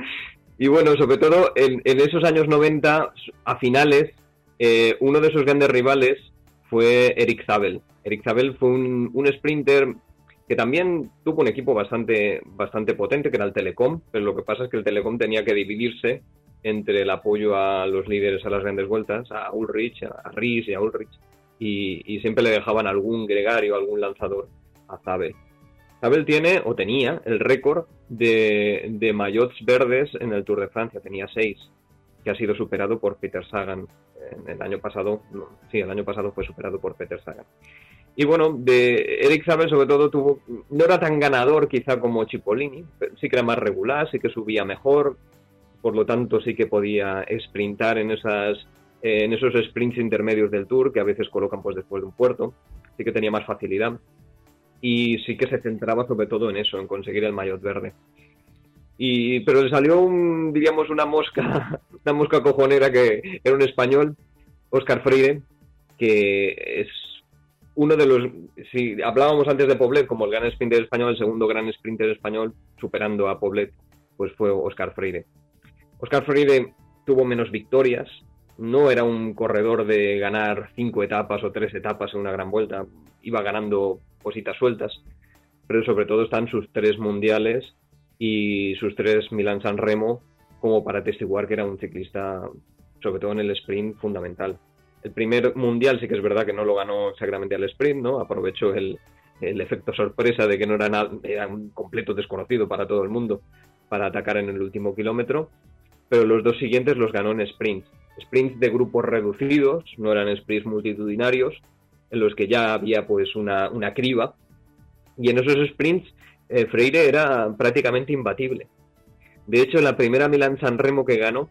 Y bueno, sobre todo en, en esos años 90, a finales, eh, uno de sus grandes rivales fue Eric Zabel. Eric Zabel fue un, un sprinter que también tuvo un equipo bastante, bastante potente, que era el Telecom, pero lo que pasa es que el Telecom tenía que dividirse entre el apoyo a los líderes a las grandes vueltas, a Ulrich, a Ries y a Ulrich, y, y siempre le dejaban algún gregario, algún lanzador a Zabel. Zabel tiene, o tenía, el récord de, de verdes en el Tour de Francia, tenía seis, que ha sido superado por Peter Sagan. En el año pasado, sí, el año pasado fue superado por Peter Sagan. Y bueno, de Eric Zabel sobre todo tuvo, no era tan ganador quizá como Cipollini, sí que era más regular, sí que subía mejor, por lo tanto sí que podía sprintar en esas eh, en esos sprints intermedios del Tour que a veces colocan pues después de un puerto, sí que tenía más facilidad y sí que se centraba sobre todo en eso, en conseguir el maillot verde. Y, pero le salió diríamos, una mosca, una mosca cojonera que era un español, Oscar Freire, que es uno de los, si hablábamos antes de Poblet como el gran sprinter español, el segundo gran sprinter español, superando a Poblet, pues fue Oscar Freire. Oscar Freire tuvo menos victorias, no era un corredor de ganar cinco etapas o tres etapas en una gran vuelta, iba ganando cositas sueltas, pero sobre todo están sus tres mundiales y sus tres Milan San Remo como para atestiguar que era un ciclista, sobre todo en el sprint, fundamental. El primer mundial sí que es verdad que no lo ganó exactamente al sprint, ¿no? Aprovechó el, el efecto sorpresa de que no era, nada, era un completo desconocido para todo el mundo para atacar en el último kilómetro, pero los dos siguientes los ganó en sprints. Sprints de grupos reducidos, no eran sprints multitudinarios, en los que ya había pues una, una criba, y en esos sprints eh, Freire era prácticamente imbatible. De hecho, la primera Milán San Remo que ganó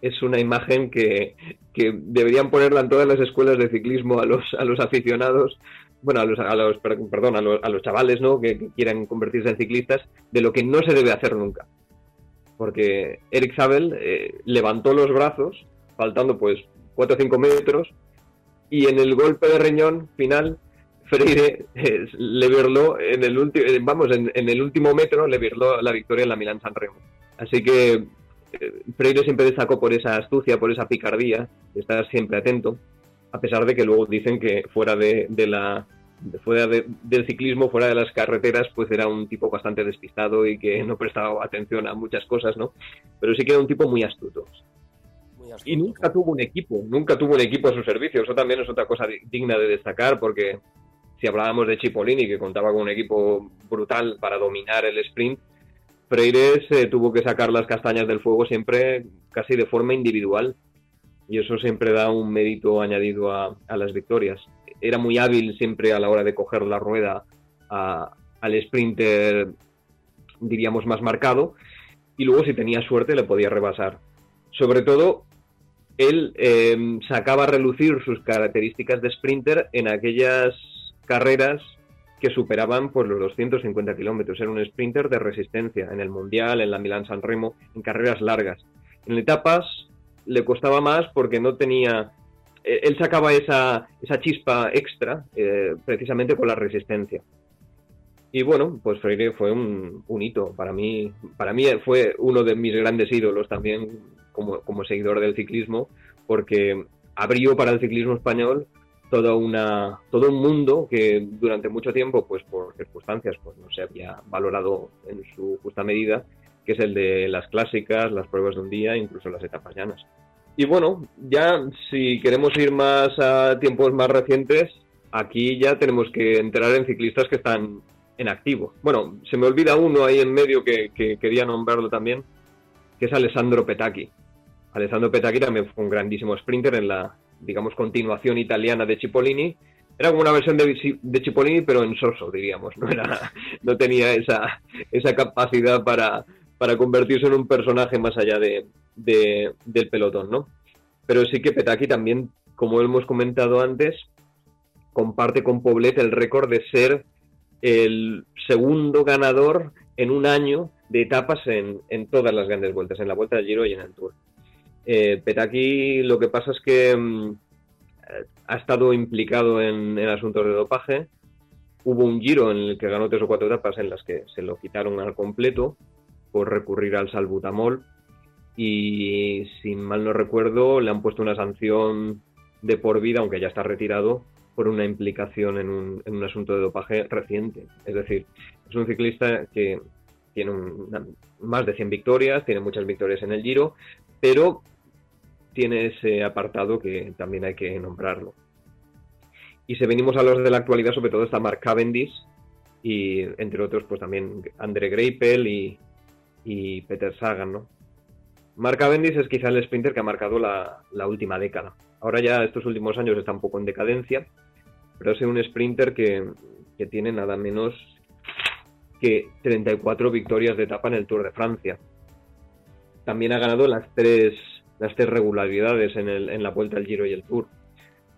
es una imagen que, que, deberían ponerla en todas las escuelas de ciclismo a los, a los aficionados, bueno, a los, a los perdón, a los, a los chavales, ¿no? Que, quieran convertirse en ciclistas, de lo que no se debe hacer nunca. Porque Eric Zabel eh, levantó los brazos, faltando pues 4 o 5 metros, y en el golpe de riñón final Freire eh, le virló en el último, eh, vamos, en, el último metro le la victoria en la Milán San Remo. Así que eh, Freire siempre destacó por esa astucia, por esa picardía, estar siempre atento, a pesar de que luego dicen que fuera de, la fuera de, del ciclismo, fuera de las carreteras, pues era un tipo bastante despistado y que no prestaba atención a muchas cosas, ¿no? Pero sí que era un tipo muy astuto. Y nunca tuvo un equipo, nunca tuvo un equipo a su servicio. Eso también es otra cosa digna de destacar porque si hablábamos de Cipollini, que contaba con un equipo brutal para dominar el sprint, Freire se tuvo que sacar las castañas del fuego siempre casi de forma individual y eso siempre da un mérito añadido a, las victorias. Era muy hábil siempre a la hora de coger la rueda al sprinter, diríamos, más marcado y luego si tenía suerte le podía rebasar. Sobre todo, él eh, sacaba a relucir sus características de sprinter en aquellas carreras que superaban pues, los 250 kilómetros. Era un sprinter de resistencia en el Mundial, en la Milán-San Remo, en carreras largas. En etapas le costaba más porque no tenía... Eh, él sacaba esa, esa chispa extra eh, precisamente con la resistencia. Y bueno, pues Freire fue un, un, hito. Para mí, para mí fue uno de mis grandes ídolos también como, como seguidor del ciclismo, porque abrió para el ciclismo español toda una, todo un mundo que durante mucho tiempo, pues por circunstancias, pues no se había valorado en su justa medida, que es el de las clásicas, las pruebas de un día, incluso las etapas llanas. Y bueno, ya si queremos ir más a tiempos más recientes, aquí ya tenemos que entrar en ciclistas que están en activo. Bueno, se me olvida uno ahí en medio que, que quería nombrarlo también, que es Alessandro Petacchi. Alessandro Petacchi también fue un grandísimo sprinter en la, digamos, continuación italiana de Cipollini. Era como una versión de, Cipollini, pero en soso, diríamos. No, Era, no tenía esa, esa capacidad para, para convertirse en un personaje más allá de, del pelotón, ¿no? Pero sí que Petaki también, como hemos comentado antes, comparte con Poblet el récord de ser el segundo ganador en un año de etapas en, en todas las grandes vueltas, en la Vuelta del Giro y en el Tour. Eh, Petaki lo que pasa es que mm, ha estado implicado en, asuntos de dopaje. Hubo un giro en el que ganó tres o cuatro etapas en las que se lo quitaron al completo por recurrir al salbutamol y si mal no recuerdo le han puesto una sanción de por vida, aunque ya está retirado, por una implicación en un, en un asunto de dopaje reciente. Es decir, es un ciclista que tiene más de 100 victorias, tiene muchas victorias en el Giro, pero tiene ese apartado que también hay que nombrarlo. Y si venimos a los de la actualidad, sobre todo está Mark Cavendish y entre otros pues también Andre Greipel y, Peter Sagan, ¿no? Mark Cavendish es quizá el sprinter que ha marcado la, última década. Ahora ya estos últimos años está un poco en decadencia, pero es un sprinter que, que tiene nada menos que 34 victorias de etapa en el Tour de Francia. También ha ganado las tres las tres regularidades en, el, en la vuelta al Giro y el Tour.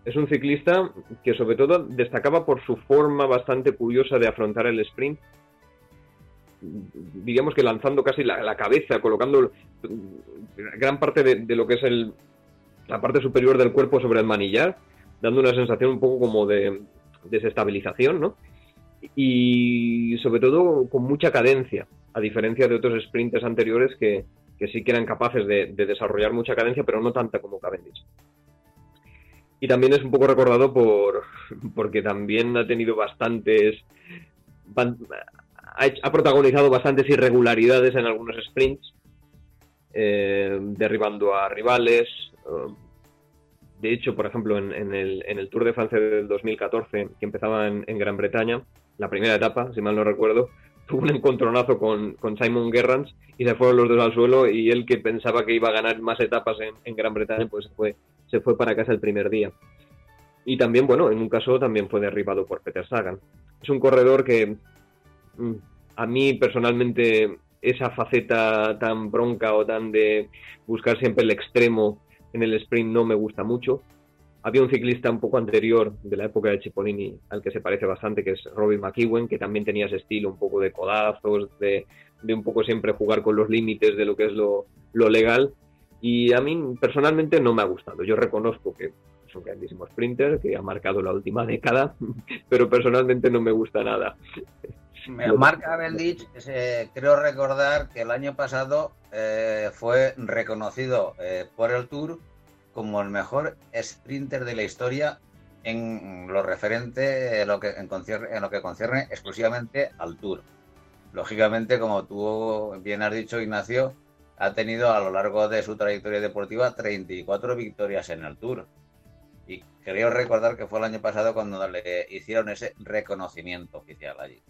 Es un ciclista que sobre todo destacaba por su forma bastante curiosa de afrontar el sprint. Diríamos que lanzando casi la, cabeza, colocando gran parte de, lo que es el, la parte superior del cuerpo sobre el manillar, dando una sensación un poco como de desestabilización, ¿no? Y sobre todo con mucha cadencia, a diferencia de otros sprinters anteriores que, que sí que eran capaces de, desarrollar mucha cadencia, pero no tanta como Cavendish. Y también es un poco recordado por porque también ha tenido bastantes ha, protagonizado bastantes irregularidades en algunos sprints, eh, derribando a rivales. De hecho, por ejemplo, en, el, Tour de Francia del 2014, que empezaba en, Gran Bretaña, la primera etapa, si mal no recuerdo, tuvo un encontronazo con, Simon Gerrans y se fueron los dos al suelo y él que pensaba que iba a ganar más etapas en, Gran Bretaña, pues fue, se fue para casa el primer día. Y también, bueno, en un caso también fue derribado por Peter Sagan. Es un corredor que mm, a mí personalmente esa faceta tan bronca o tan de buscar siempre el extremo en el sprint no me gusta mucho. Había un ciclista un poco anterior de la época de Cipollini al que se parece bastante, que es Robin McEwen, que también tenía ese estilo un poco de codazos, de, un poco siempre jugar con los límites de lo que es lo, legal. Y a mí personalmente no me ha gustado. Yo reconozco que es un grandísimo sprinter que ha marcado la última década, pero personalmente no me gusta nada. Mark Cavendish, creo recordar que el año pasado eh, fue reconocido eh, por el Tour como el mejor sprinter de la historia en lo referente en lo que, en, lo que concierne exclusivamente al Tour. Lógicamente, como tú bien has dicho, Ignacio, ha tenido a lo largo de su trayectoria deportiva 34 victorias en el Tour. Y creo recordar que fue el año pasado cuando le hicieron ese reconocimiento oficial allí.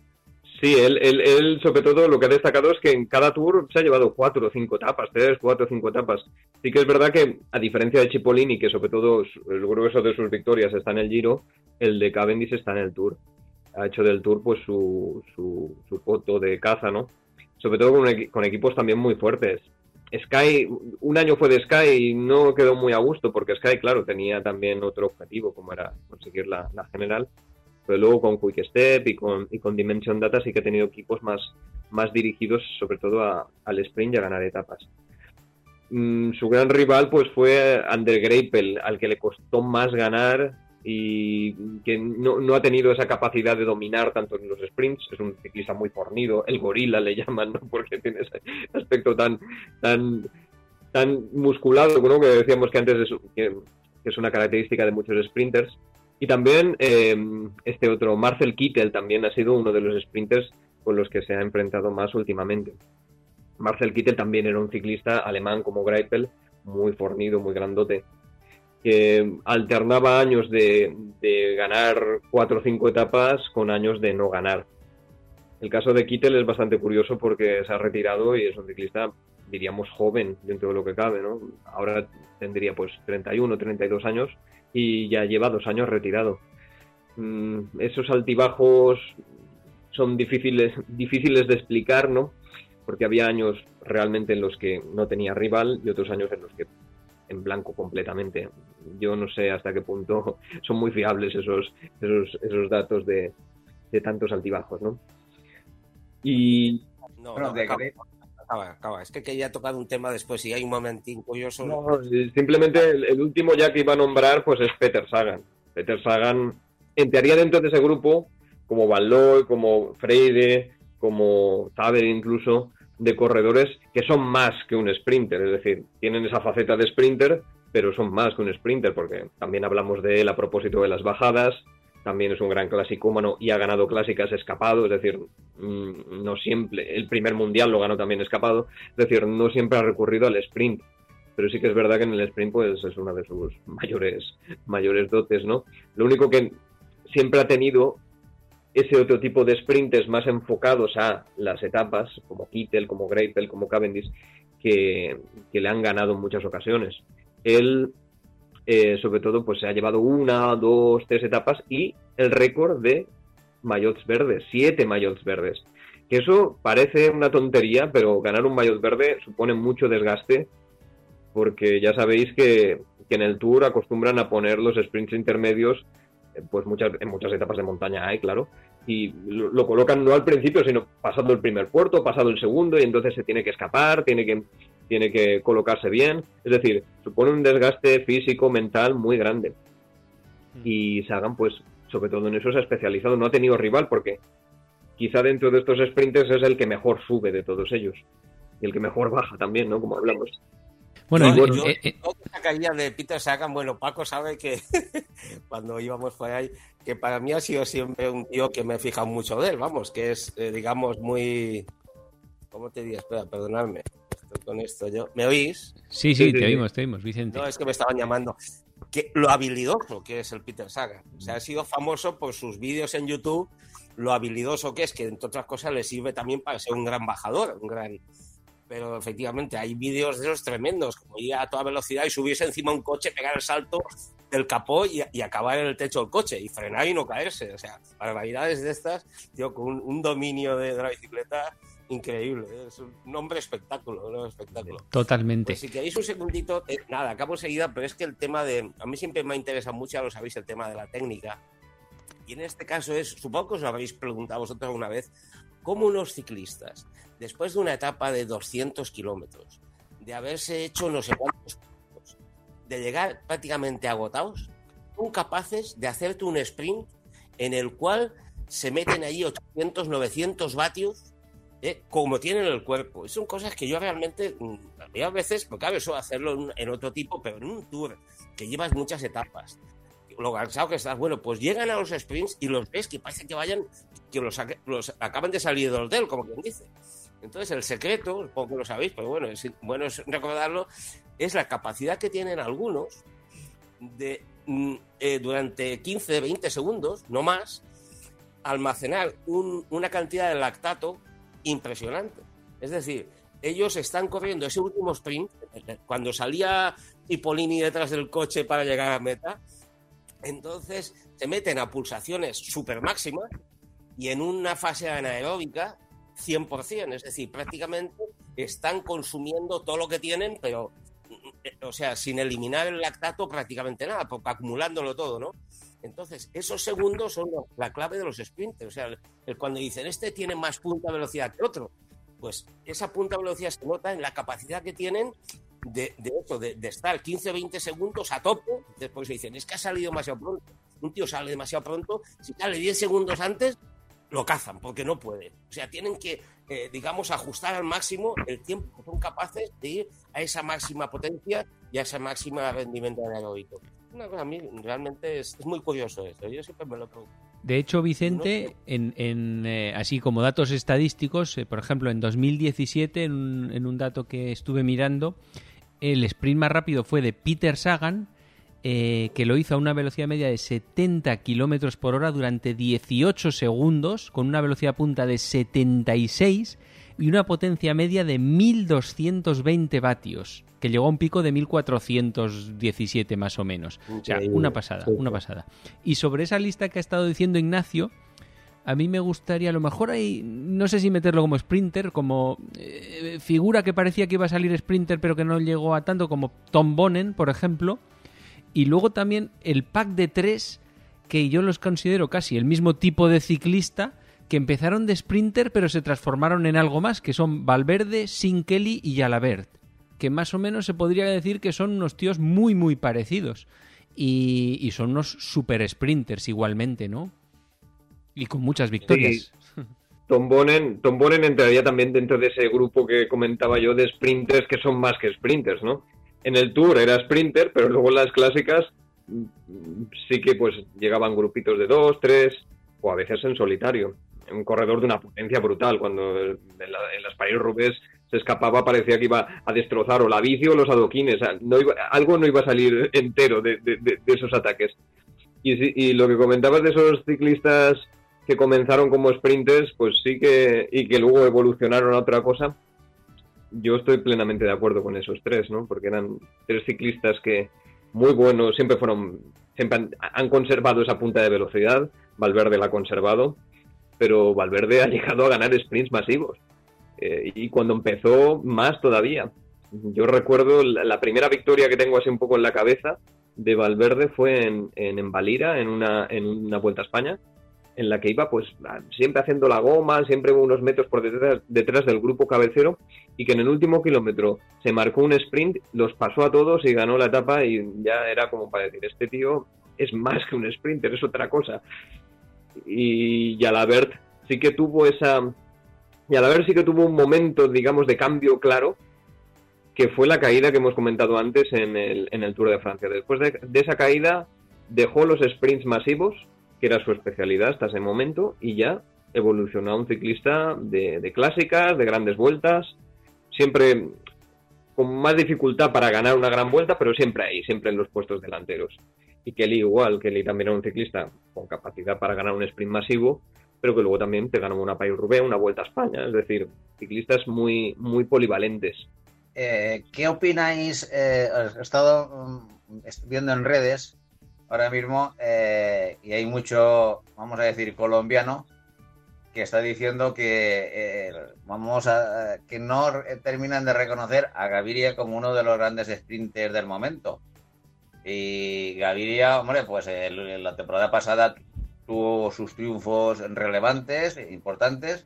Sí, él, él, él, sobre todo lo que ha destacado es que en cada tour se ha llevado cuatro o cinco etapas, tres, cuatro o cinco etapas. Sí que es verdad que, a diferencia de Cipollini, que sobre todo el grueso de sus victorias está en el Giro, el de Cavendish está en el Tour. Ha hecho del Tour pues su, su, su foto de caza, ¿no? Sobre todo con, con equipos también muy fuertes. Sky, un año fue de Sky y no quedó muy a gusto porque Sky, claro, tenía también otro objetivo, como era conseguir la, la general pero luego con Quick Step y con, y con Dimension Data sí que ha tenido equipos más, más dirigidos sobre todo a, al sprint y a ganar etapas. Mm, su gran rival pues fue Ander Greipel, al que le costó más ganar y que no, no, ha tenido esa capacidad de dominar tanto en los sprints. Es un ciclista muy fornido, el gorila le llaman, ¿no? porque tiene ese aspecto tan, tan, tan musculado, ¿no? que decíamos que antes es, que, que es una característica de muchos sprinters. Y también eh, este otro, Marcel Kittel, también ha sido uno de los sprinters con los que se ha enfrentado más últimamente. Marcel Kittel también era un ciclista alemán como Greipel, muy fornido, muy grandote, que alternaba años de, de ganar cuatro o cinco etapas con años de no ganar. El caso de Kittel es bastante curioso porque se ha retirado y es un ciclista, diríamos, joven dentro de lo que cabe, ¿no? Ahora tendría pues 31, 32 años y ya lleva dos años retirado. Mm, esos altibajos son difíciles, difíciles de explicar, ¿no? Porque había años realmente en los que no tenía rival y otros años en los que en blanco completamente. Yo no sé hasta qué punto son muy fiables esos, esos, esos datos de, de tantos altibajos, ¿no? Y... No, bueno, no, de acaba, acaba, Es que quería tocar un tema después y hay un momentín curioso. No, simplemente el, último ya que iba a nombrar pues es Peter Sagan. Peter Sagan entraría dentro de ese grupo como Van como Freire, como Taber incluso, de corredores que son más que un sprinter, es decir, tienen esa faceta de sprinter, pero son más que un sprinter, porque también hablamos de él a propósito de las bajadas, también es un gran clasicómano y ha ganado clásicas escapado, es decir, no siempre, el primer mundial lo ganó también escapado, es decir, no siempre ha recurrido al sprint, pero sí que es verdad que en el sprint pues es una de sus mayores, mayores dotes, ¿no? Lo único que siempre ha tenido ese otro tipo de sprinters más enfocados a las etapas, como Kittel, como Greipel, como Cavendish, que, que le han ganado en muchas ocasiones. Él eh, sobre todo, pues se ha llevado una, dos, tres etapas y el récord de maillots verdes, siete maillots verdes. Que eso parece una tontería, pero ganar un maillot verde supone mucho desgaste, porque ya sabéis que, que en el Tour acostumbran a poner los sprints intermedios, eh, pues muchas, en muchas etapas de montaña hay, claro, y lo, lo, colocan no al principio, sino pasado el primer puerto, pasado el segundo, y entonces se tiene que escapar, tiene que tiene que colocarse bien. Es decir, supone un desgaste físico, mental muy grande. Y Sagan, pues, sobre todo en eso se ha especializado. No ha tenido rival porque quizá dentro de estos sprinters es el que mejor sube de todos ellos. Y el que mejor baja también, ¿no? Como hablamos. Bueno, yo, yo, eh, eh. caía de Peter Sagan, bueno, Paco sabe que cuando íbamos por ahí, que para mí ha sido siempre un tío que me he fijado mucho de él, vamos, que es, eh, digamos, muy... ¿Cómo te digo? Espera, perdonadme con esto yo. ¿Me oís? Sí, sí, te oímos, te oímos, Vicente. No, es que me estaban llamando. Que, lo habilidoso que es el Peter Saga. O sea, ha sido famoso por sus vídeos en YouTube, lo habilidoso que es, que entre otras cosas le sirve también para ser un gran bajador, un gran... Pero efectivamente hay vídeos de esos tremendos, como ir a toda velocidad y subirse encima de un coche, pegar el salto del capó y, y, acabar en el techo del coche y frenar y no caerse. O sea, barbaridades de estas, tío, con un, un dominio de, de la bicicleta increíble. ¿eh? Es un hombre espectáculo, un espectáculo. Totalmente. Pues si queréis un segundito, eh, nada, acabo enseguida, pero es que el tema de. A mí siempre me interesa mucho, ya lo sabéis, el tema de la técnica. Y en este caso es, supongo que os lo habéis preguntado vosotros alguna vez, cómo unos ciclistas, después de una etapa de 200 kilómetros, de haberse hecho no sé cuántos kilómetros, de llegar prácticamente agotados, son capaces de hacerte un sprint en el cual se meten ahí 800, 900 vatios ¿eh? como tienen el cuerpo. Son cosas que yo realmente, mm, a veces, porque claro, eso hacerlo en, otro tipo, pero en un tour que llevas muchas etapas, lo cansado que estás, bueno, pues llegan a los sprints y los ves que parece que vayan, que los, acaban de salir del hotel, como quien dice. Entonces, el secreto, poco lo sabéis, pero bueno, es bueno recordarlo, es la capacidad que tienen algunos de mm, eh, durante 15, 20 segundos, no más, almacenar una cantidad de lactato impresionante. Es decir, ellos están corriendo ese último sprint, cuando salía Hipolini detrás del coche para llegar a meta, entonces se meten a pulsaciones super máximas y en una fase anaeróbica 100%, es decir, prácticamente están consumiendo todo lo que tienen, pero, o sea, sin eliminar el lactato prácticamente nada, acumulándolo todo, ¿no? Entonces, esos segundos son la clave de los sprinters. O sea, el, cuando dicen, este tiene más punta de velocidad que otro, pues esa punta de velocidad se nota en la capacidad que tienen de, de, de, estar 15 20 segundos a tope. Después se dicen, es que ha salido demasiado pronto. Un tío sale demasiado pronto, si sale 10 segundos antes, lo cazan, porque no puede. O sea, tienen que, eh, digamos, ajustar al máximo el tiempo que son capaces de ir a esa máxima potencia y a esa máxima rendimiento anaeróbico. Una cosa a mí realmente es, muy curioso esto. Yo siempre me lo pregunto. De hecho, Vicente, en, eh, así como datos estadísticos, eh, por ejemplo, en 2017, en un, en un, dato que estuve mirando, el sprint más rápido fue de Peter Sagan, eh, que lo hizo a una velocidad media de 70 kilómetros por hora durante 18 segundos, con una velocidad punta de 76 y una potencia media de 1220 vatios, que llegó a un pico de 1417 más o menos. O sea, una pasada, una pasada. Y sobre esa lista que ha estado diciendo Ignacio, a mí me gustaría, a lo mejor ahí, no sé si meterlo como sprinter, como eh, figura que parecía que iba a salir sprinter pero que no llegó a tanto, como Tom Bonnen, por ejemplo. Y luego también el pack de tres, que yo los considero casi el mismo tipo de ciclista, que empezaron de sprinter pero se transformaron en algo más, que son Valverde, Sin Kelly y Jalabert, que más o menos se podría decir que son unos tíos muy muy parecidos. Y, son unos super sprinters igualmente, ¿no? Y con muchas victorias. Tom Bonen, Tom Bonen entraría también dentro de ese grupo que comentaba yo de sprinters que son más que sprinters, ¿no? En el Tour era sprinter, pero luego en las clásicas mm, sí que pues llegaban grupitos de dos, tres, o a veces en solitario. Un corredor de una potencia brutal. Cuando en, las París Roubaix se escapaba, parecía que iba a destrozar o la bici o los adoquines. No algo no iba a salir entero de, esos ataques. Y, y, lo que comentabas de esos ciclistas que comenzaron como sprinters, pues sí que, y que luego evolucionaron a otra cosa, yo estoy plenamente de acuerdo con esos tres, ¿no? Porque eran tres ciclistas que muy buenos, siempre fueron, siempre han, conservado esa punta de velocidad. Valverde la ha conservado, pero Valverde ha llegado a ganar sprints masivos. Eh, y cuando empezó, más todavía. Yo recuerdo la, primera victoria que tengo así un poco en la cabeza de Valverde fue en, en, Valira, en una, en una Vuelta a España, en la que iba pues siempre haciendo la goma, siempre unos metros por detrás, detrás, del grupo cabecero y que en el último kilómetro se marcó un sprint, los pasó a todos y ganó la etapa y ya era como para decir, este tío es más que un sprinter, es otra cosa. Y Jalabert sí que tuvo esa... Jalabert sí que tuvo un momento, digamos, de cambio claro, que fue la caída que hemos comentado antes en el, en el Tour de Francia. Después de, de esa caída dejó los sprints masivos era su especialidad hasta ese momento, y ya evolucionó a un ciclista de, clásicas, de grandes vueltas, siempre con más dificultad para ganar una gran vuelta, pero siempre ahí, siempre en los puestos delanteros. Y Kelly igual, Kelly también era un ciclista con capacidad para ganar un sprint masivo, pero que luego también te ganó una Paris Roubaix, una Vuelta a España, es decir, ciclistas muy, muy polivalentes. Eh, ¿Qué opináis? Eh, he estado mm, viendo en redes ahora mismo eh, y hay mucho, vamos a decir, colombiano que está diciendo que eh, vamos a que no terminan de reconocer a Gaviria como uno de los grandes sprinters del momento. Y Gaviria, hombre, pues la temporada pasada tuvo sus triunfos relevantes, importantes,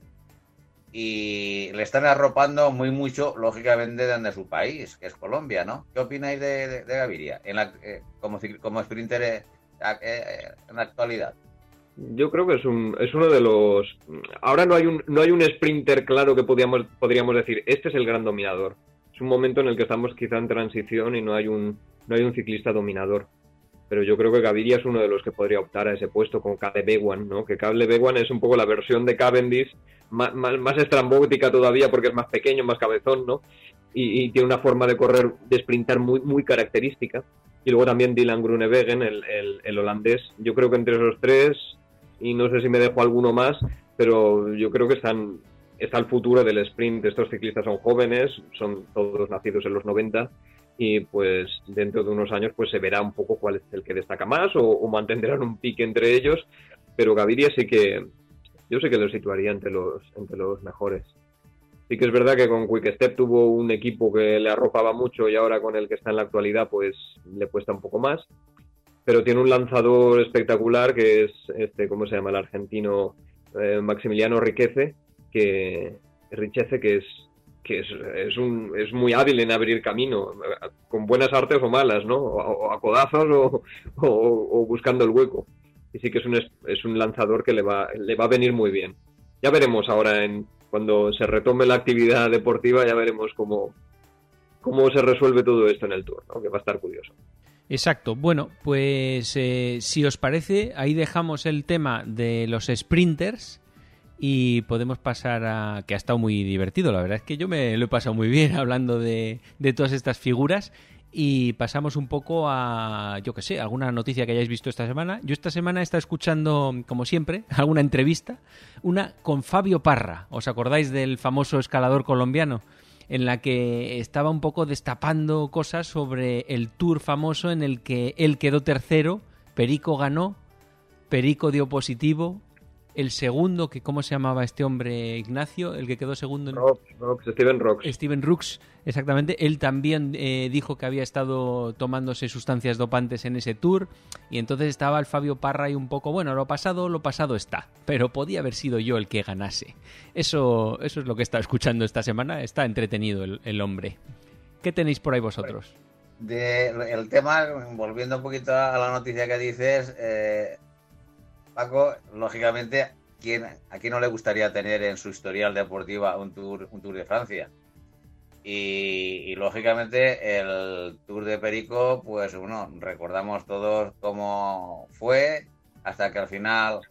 y le están arropando muy mucho, lógicamente, de su país, que es Colombia, ¿no? ¿Qué opináis de, Gaviria en la, eh, como, como sprinter eh, eh, en la actualidad? Yo creo que es, un, es uno de los... Ahora no hay un, no hay un sprinter claro que podríamos, podríamos decir, este es el gran dominador. Es un momento en el que estamos quizá en transición y no hay un, no hay un ciclista dominador pero yo creo que Gaviria es uno de los que podría optar a ese puesto con Cade Bewan, ¿no? Que Cade Bewan es un poco la versión de Cavendish, más, más, estrambótica todavía porque es más pequeño, más cabezón, ¿no? Y, tiene una forma de correr, de sprintar muy, muy característica. Y luego también Dylan Grunewegen, el, el, holandés. Yo creo que entre esos tres y no sé si me dejo alguno más, pero yo creo que están, está el futuro del sprint. Estos ciclistas son jóvenes, son todos nacidos en los 90 y pues dentro de unos años pues se verá un poco cuál es el que destaca más o, mantendrán un pique entre ellos, pero Gaviria sí que yo sé que lo situaría entre los entre los mejores. Sí que es verdad que con Quick Step tuvo un equipo que le arropaba mucho y ahora con el que está en la actualidad pues le cuesta un poco más, pero tiene un lanzador espectacular que es este cómo se llama el argentino eh, Maximiliano Riquece que Richece que es que es, un, es muy hábil en abrir camino, con buenas artes o malas, ¿no? O, a codazos o, buscando el hueco. Y sí que es un, es un lanzador que le va, le va a venir muy bien. Ya veremos ahora, en, cuando se retome la actividad deportiva, ya veremos cómo, cómo se resuelve todo esto en el Tour, que va a estar curioso. Exacto. Bueno, pues eh, si os parece, ahí dejamos el tema de los sprinters y podemos pasar a... que ha estado muy divertido, la verdad es que yo me lo he pasado muy bien hablando de, de todas estas figuras y pasamos un poco a, yo que sé, alguna noticia que hayáis visto esta semana. Yo esta semana he estado escuchando, como siempre, alguna entrevista, una con Fabio Parra, ¿os acordáis del famoso escalador colombiano? en la que estaba un poco destapando cosas sobre el tour famoso en el que él quedó tercero, Perico ganó, Perico dio positivo, el segundo, que ¿cómo se llamaba este hombre, Ignacio? El que quedó segundo. En... Steven Rocks. Steven Rooks, exactamente. Él también eh, dijo que había estado tomándose sustancias dopantes en ese tour. Y entonces estaba el Fabio Parra y un poco, bueno, lo pasado, lo pasado está. Pero podía haber sido yo el que ganase. Eso, eso es lo que está escuchando esta semana. Está entretenido el, hombre. ¿Qué tenéis por ahí vosotros? De, el tema, volviendo un poquito a la noticia que dices, eh, Paco, lógicamente, ¿quién, ¿a no le gustaría tener en su historial deportiva un Tour, un tour de Francia? Y, lógicamente el Tour de Perico, pues bueno, recordamos todos cómo fue, hasta que al final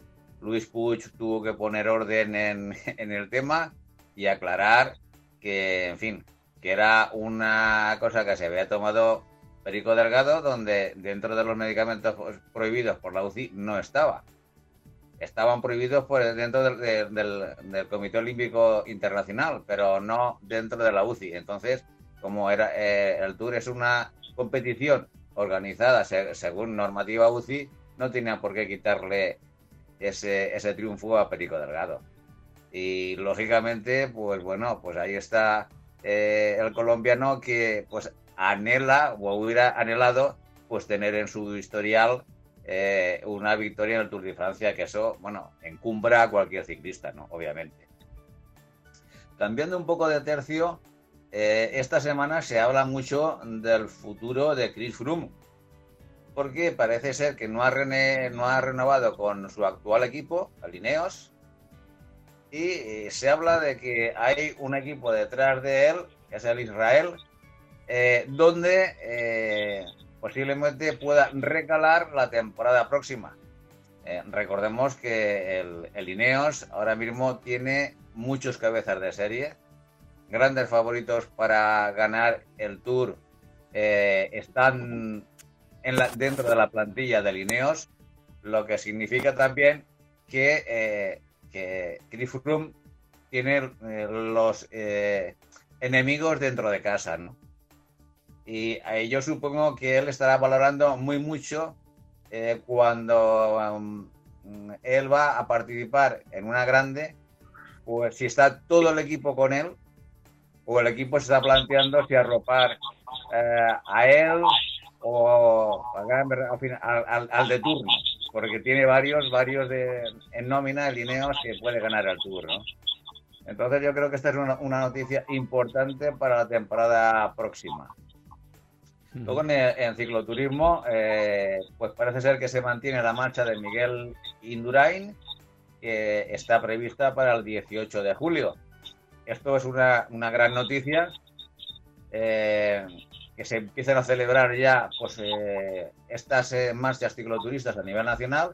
Luis Puig tuvo que poner orden en, en el tema y aclarar que, en fin, que era una cosa que se había tomado Perico Delgado, donde dentro de los medicamentos prohibidos por la UCI no estaba estaban prohibidos por dentro del, Comité Olímpico Internacional, pero no dentro de la UCI. Entonces, como era eh, el Tour es una competición organizada según normativa UCI, no tenía por qué quitarle ese, ese triunfo a Perico Delgado. Y lógicamente, pues bueno, pues ahí está eh, el colombiano que pues anhela o hubiera anhelado pues tener en su historial eh, una victoria en el Tour de Francia, que eso, bueno, encumbra a cualquier ciclista, ¿no? Obviamente. Cambiando un poco de tercio, eh, esta semana se habla mucho del futuro de Chris Froome, porque parece ser que no ha, no ha renovado con su actual equipo, Alineos, y eh, se habla de que hay un equipo detrás de él, que es el Israel, donde posiblemente pueda recalar la temporada próxima. Eh, recordemos que el, Ineos ahora mismo tiene muchos cabezas de serie, grandes favoritos para ganar el Tour eh, están en la, dentro de la plantilla del Ineos, lo que significa también que, eh, que Chris Froome tiene los enemigos dentro de casa, ¿no? Y yo supongo que él estará valorando muy mucho eh, cuando um, él va a participar en una grande, pues si está todo el equipo con él, o el equipo se está planteando si arropar eh, a él o al, al, de turno, porque tiene varios, varios de, en nómina, lineos que puede ganar el turno. Entonces yo creo que esta es una noticia importante para la temporada próxima. Luego en, cicloturismo, eh, pues parece ser que se mantiene la marcha de Miguel Indurain, que está prevista para el 18 de julio. Esto es una, gran noticia, eh, que se empiecen a celebrar ya pues, eh, estas marchas cicloturistas a nivel nacional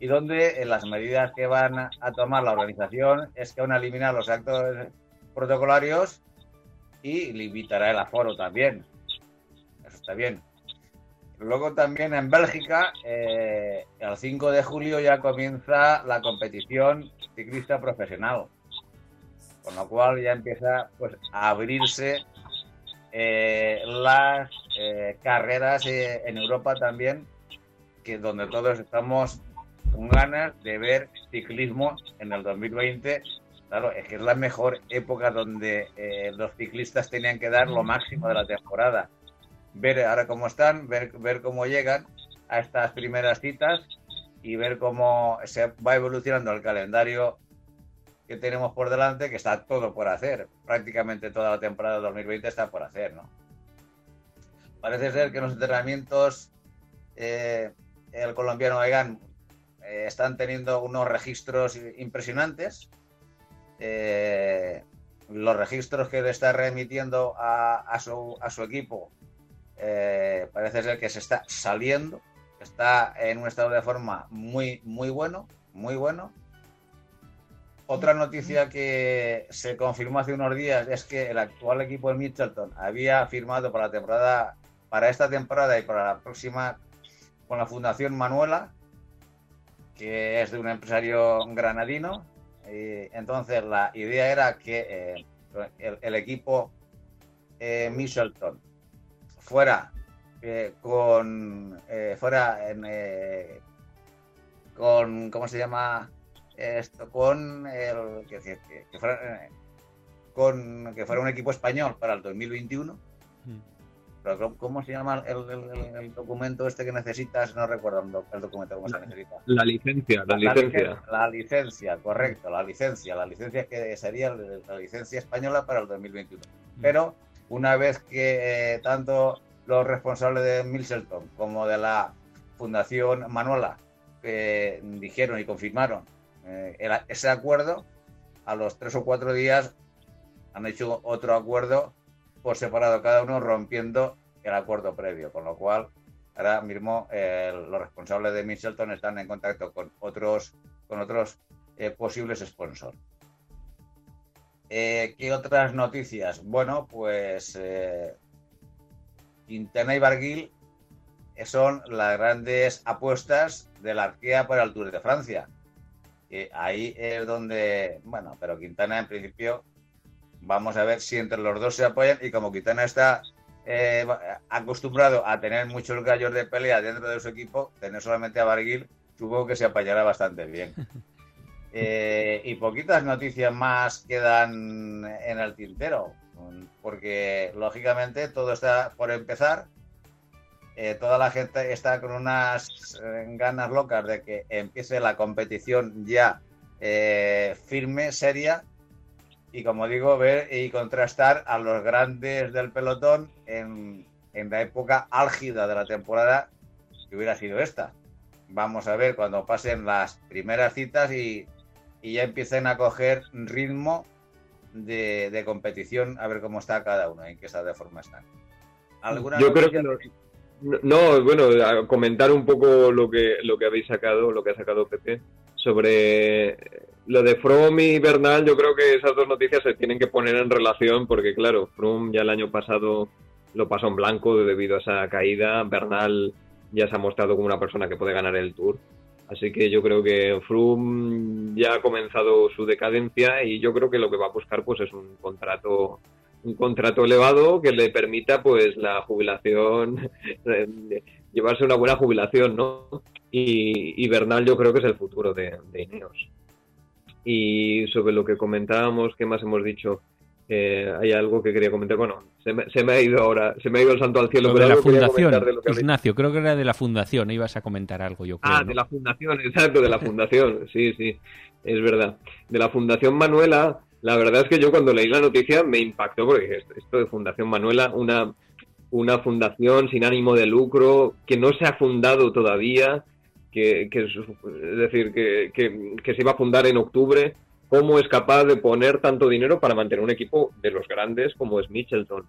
y donde las medidas que van a tomar la organización es que van a eliminar los actos protocolarios y limitará el aforo también está bien. Luego también en Bélgica, eh, el 5 de julio ya comienza la competición ciclista profesional, con lo cual ya empieza pues, a abrirse eh, las eh, carreras en Europa también, que donde todos estamos con ganas de ver ciclismo en el 2020. Claro, es que es la mejor época donde los ciclistas tenían que dar lo máximo de la temporada ver ahora cómo están, ver, ver cómo llegan a estas primeras citas y ver cómo se va evolucionando el calendario que tenemos por delante, que está todo por hacer. Prácticamente toda la temporada 2020 está por hacer, ¿no? Parece ser que los entrenamientos, eh, el colombiano Egan eh, están teniendo unos registros impresionantes. Eh, los registros que le está remitiendo a, a, su, a su equipo eh, parece ser que se está saliendo, está en un estado de forma muy, muy bueno, muy bueno. Otra noticia que se confirmó hace unos días es que el actual equipo de Mitchelton había firmado para la temporada, para esta temporada y para la próxima con la Fundación Manuela, que es de un empresario granadino. Y entonces la idea era que eh, el, el, equipo eh, Mitchelton fuera eh, con eh, fuera en, eh, con cómo se llama esto con el que, que, que fuera con que fuera un equipo español para el 2021 mm. pero cómo se llama el, el, el, documento este que necesitas no recuerdo el documento cómo se necesita. la licencia la, la licencia licencia, la licencia correcto la licencia la licencia que sería la licencia española para el 2021 mm. pero una vez que eh, tanto los responsables de Milselton como de la Fundación Manuela eh, dijeron y confirmaron eh, ese acuerdo, a los tres o cuatro días han hecho otro acuerdo por separado cada uno rompiendo el acuerdo previo, con lo cual ahora mismo los responsables de Mitchelton están en contacto con otros, con otros posibles sponsors. Eh, ¿Qué otras noticias? Bueno, pues eh, Quintana y Barguil son las grandes apuestas de la Arkea para el Tour de Francia. Eh, ahí es donde, bueno, pero Quintana en principio, vamos a ver si entre los dos se apoyan y como Quintana está eh, acostumbrado a tener muchos gallos de pelea dentro de su equipo, tener solamente a Barguil, supongo que se apañará bastante bien. Eh, y poquitas noticias más quedan en el tintero, porque lógicamente todo está por empezar. Eh, toda la gente está con unas eh, ganas locas de que empiece la competición ya firme, seria, y como digo, ver y contrastar a los grandes del pelotón en, en la época álgida de la temporada que hubiera sido esta. Vamos a ver cuando pasen las primeras citas y y ya empiecen a coger ritmo de, de, competición, a ver cómo está cada uno, en qué estado de forma están. ¿Alguna Yo creo que no, no, bueno, comentar un poco lo que, lo que habéis sacado, lo que ha sacado Pepe, sobre lo de From y Bernal, yo creo que esas dos noticias se tienen que poner en relación porque, claro, From ya el año pasado lo pasó en blanco debido a esa caída, Bernal ya se ha mostrado como una persona que puede ganar el Tour. Así que yo creo que Froome ya ha comenzado su decadencia y yo creo que lo que va a buscar pues es un contrato un contrato elevado que le permita pues la jubilación llevarse una buena jubilación, ¿no? Y, y, Bernal yo creo que es el futuro de, de Ineos. Y sobre lo que comentábamos, ¿qué más hemos dicho? Eh, hay algo que quería comentar. Bueno, se me, se me, ha ido ahora, se me ha ido el santo al cielo. Lo de la fundación, de Ignacio, creo que era de la fundación, ibas a comentar algo, yo creo. Ah, ¿no? de la fundación, exacto, de la fundación, sí, sí, es verdad. De la fundación Manuela, la verdad es que yo cuando leí la noticia me impactó, porque esto de Fundación Manuela, una, una fundación sin ánimo de lucro, que no se ha fundado todavía, que, que es decir, que, que, que se iba a fundar en octubre cómo es capaz de poner tanto dinero para mantener un equipo de los grandes como es Mitchelton.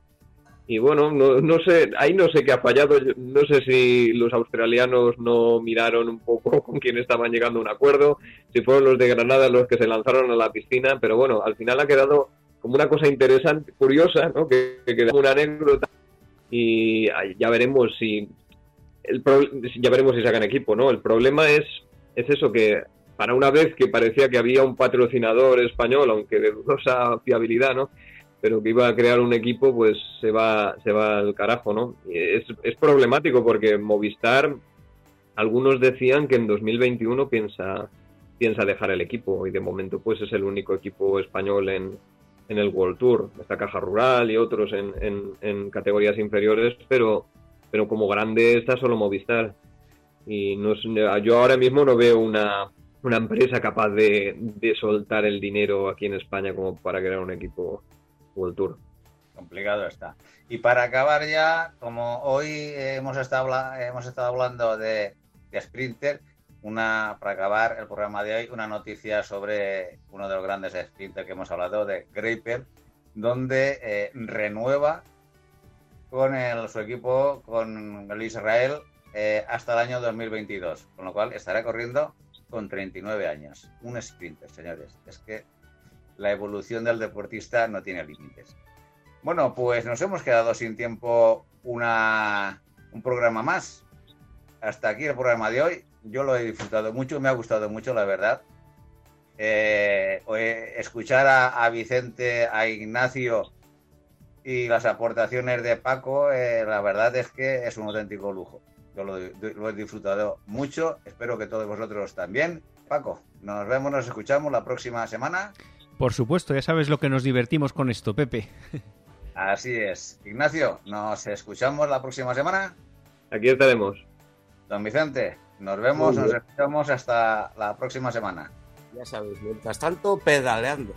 Y bueno, no, no sé, ahí no sé qué ha fallado, no sé si los australianos no miraron un poco con quién estaban llegando a un acuerdo, si fueron los de Granada los que se lanzaron a la piscina, pero bueno, al final ha quedado como una cosa interesante, curiosa, ¿no? que, que queda una anécdota y ya veremos si el ya veremos si sacan equipo, ¿no? El problema es, es eso que para una vez que parecía que había un patrocinador español, aunque de dudosa fiabilidad, ¿no? Pero que iba a crear un equipo, pues se va, se va al carajo, ¿no? Es, es problemático porque Movistar, algunos decían que en 2021 piensa, piensa dejar el equipo y de momento pues es el único equipo español en, en el World Tour. Está Caja Rural y otros en, en, categorías inferiores, pero, pero como grande está solo Movistar. Y no yo ahora mismo no veo una, una empresa capaz de, soltar el dinero aquí en España como para crear un equipo World Tour. Complicado está. Y para acabar ya, como hoy hemos estado, hemos estado hablando de, de Sprinter, una, para acabar el programa de hoy, una noticia sobre uno de los grandes sprinters que hemos hablado, de Graper, donde eh, renueva con el, su equipo, con el Israel, eh, hasta el año 2022, con lo cual estará corriendo con 39 años. Un sprinter, señores. Es que la evolución del deportista no tiene límites. Bueno, pues nos hemos quedado sin tiempo una, un programa más. Hasta aquí el programa de hoy. Yo lo he disfrutado mucho, me ha gustado mucho, la verdad. Eh, escuchar a, Vicente, a Ignacio y las aportaciones de Paco, eh, la verdad es que es un auténtico lujo. Yo lo, he disfrutado mucho, espero que todos vosotros también. Paco, nos vemos, nos escuchamos la próxima semana. Por supuesto, ya sabes lo que nos divertimos con esto, Pepe. Así es. Ignacio, nos escuchamos la próxima semana. Aquí estaremos. Don Vicente, nos vemos, nos escuchamos hasta la próxima semana. Ya sabéis, mientras tanto, pedaleando.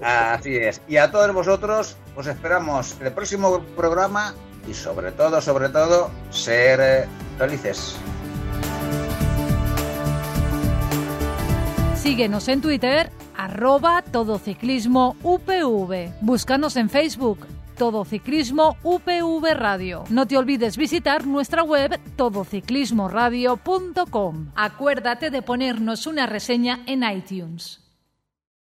Así es. Y a todos vosotros os esperamos el próximo programa y sobre todo, sobre todo, ser eh, felices. Síguenos en Twitter, arroba todociclismo UPV. Búscanos en Facebook, Todo Ciclismo UPV Radio. No te olvides visitar nuestra web todociclismoradio.com. Acuérdate de ponernos una reseña en iTunes.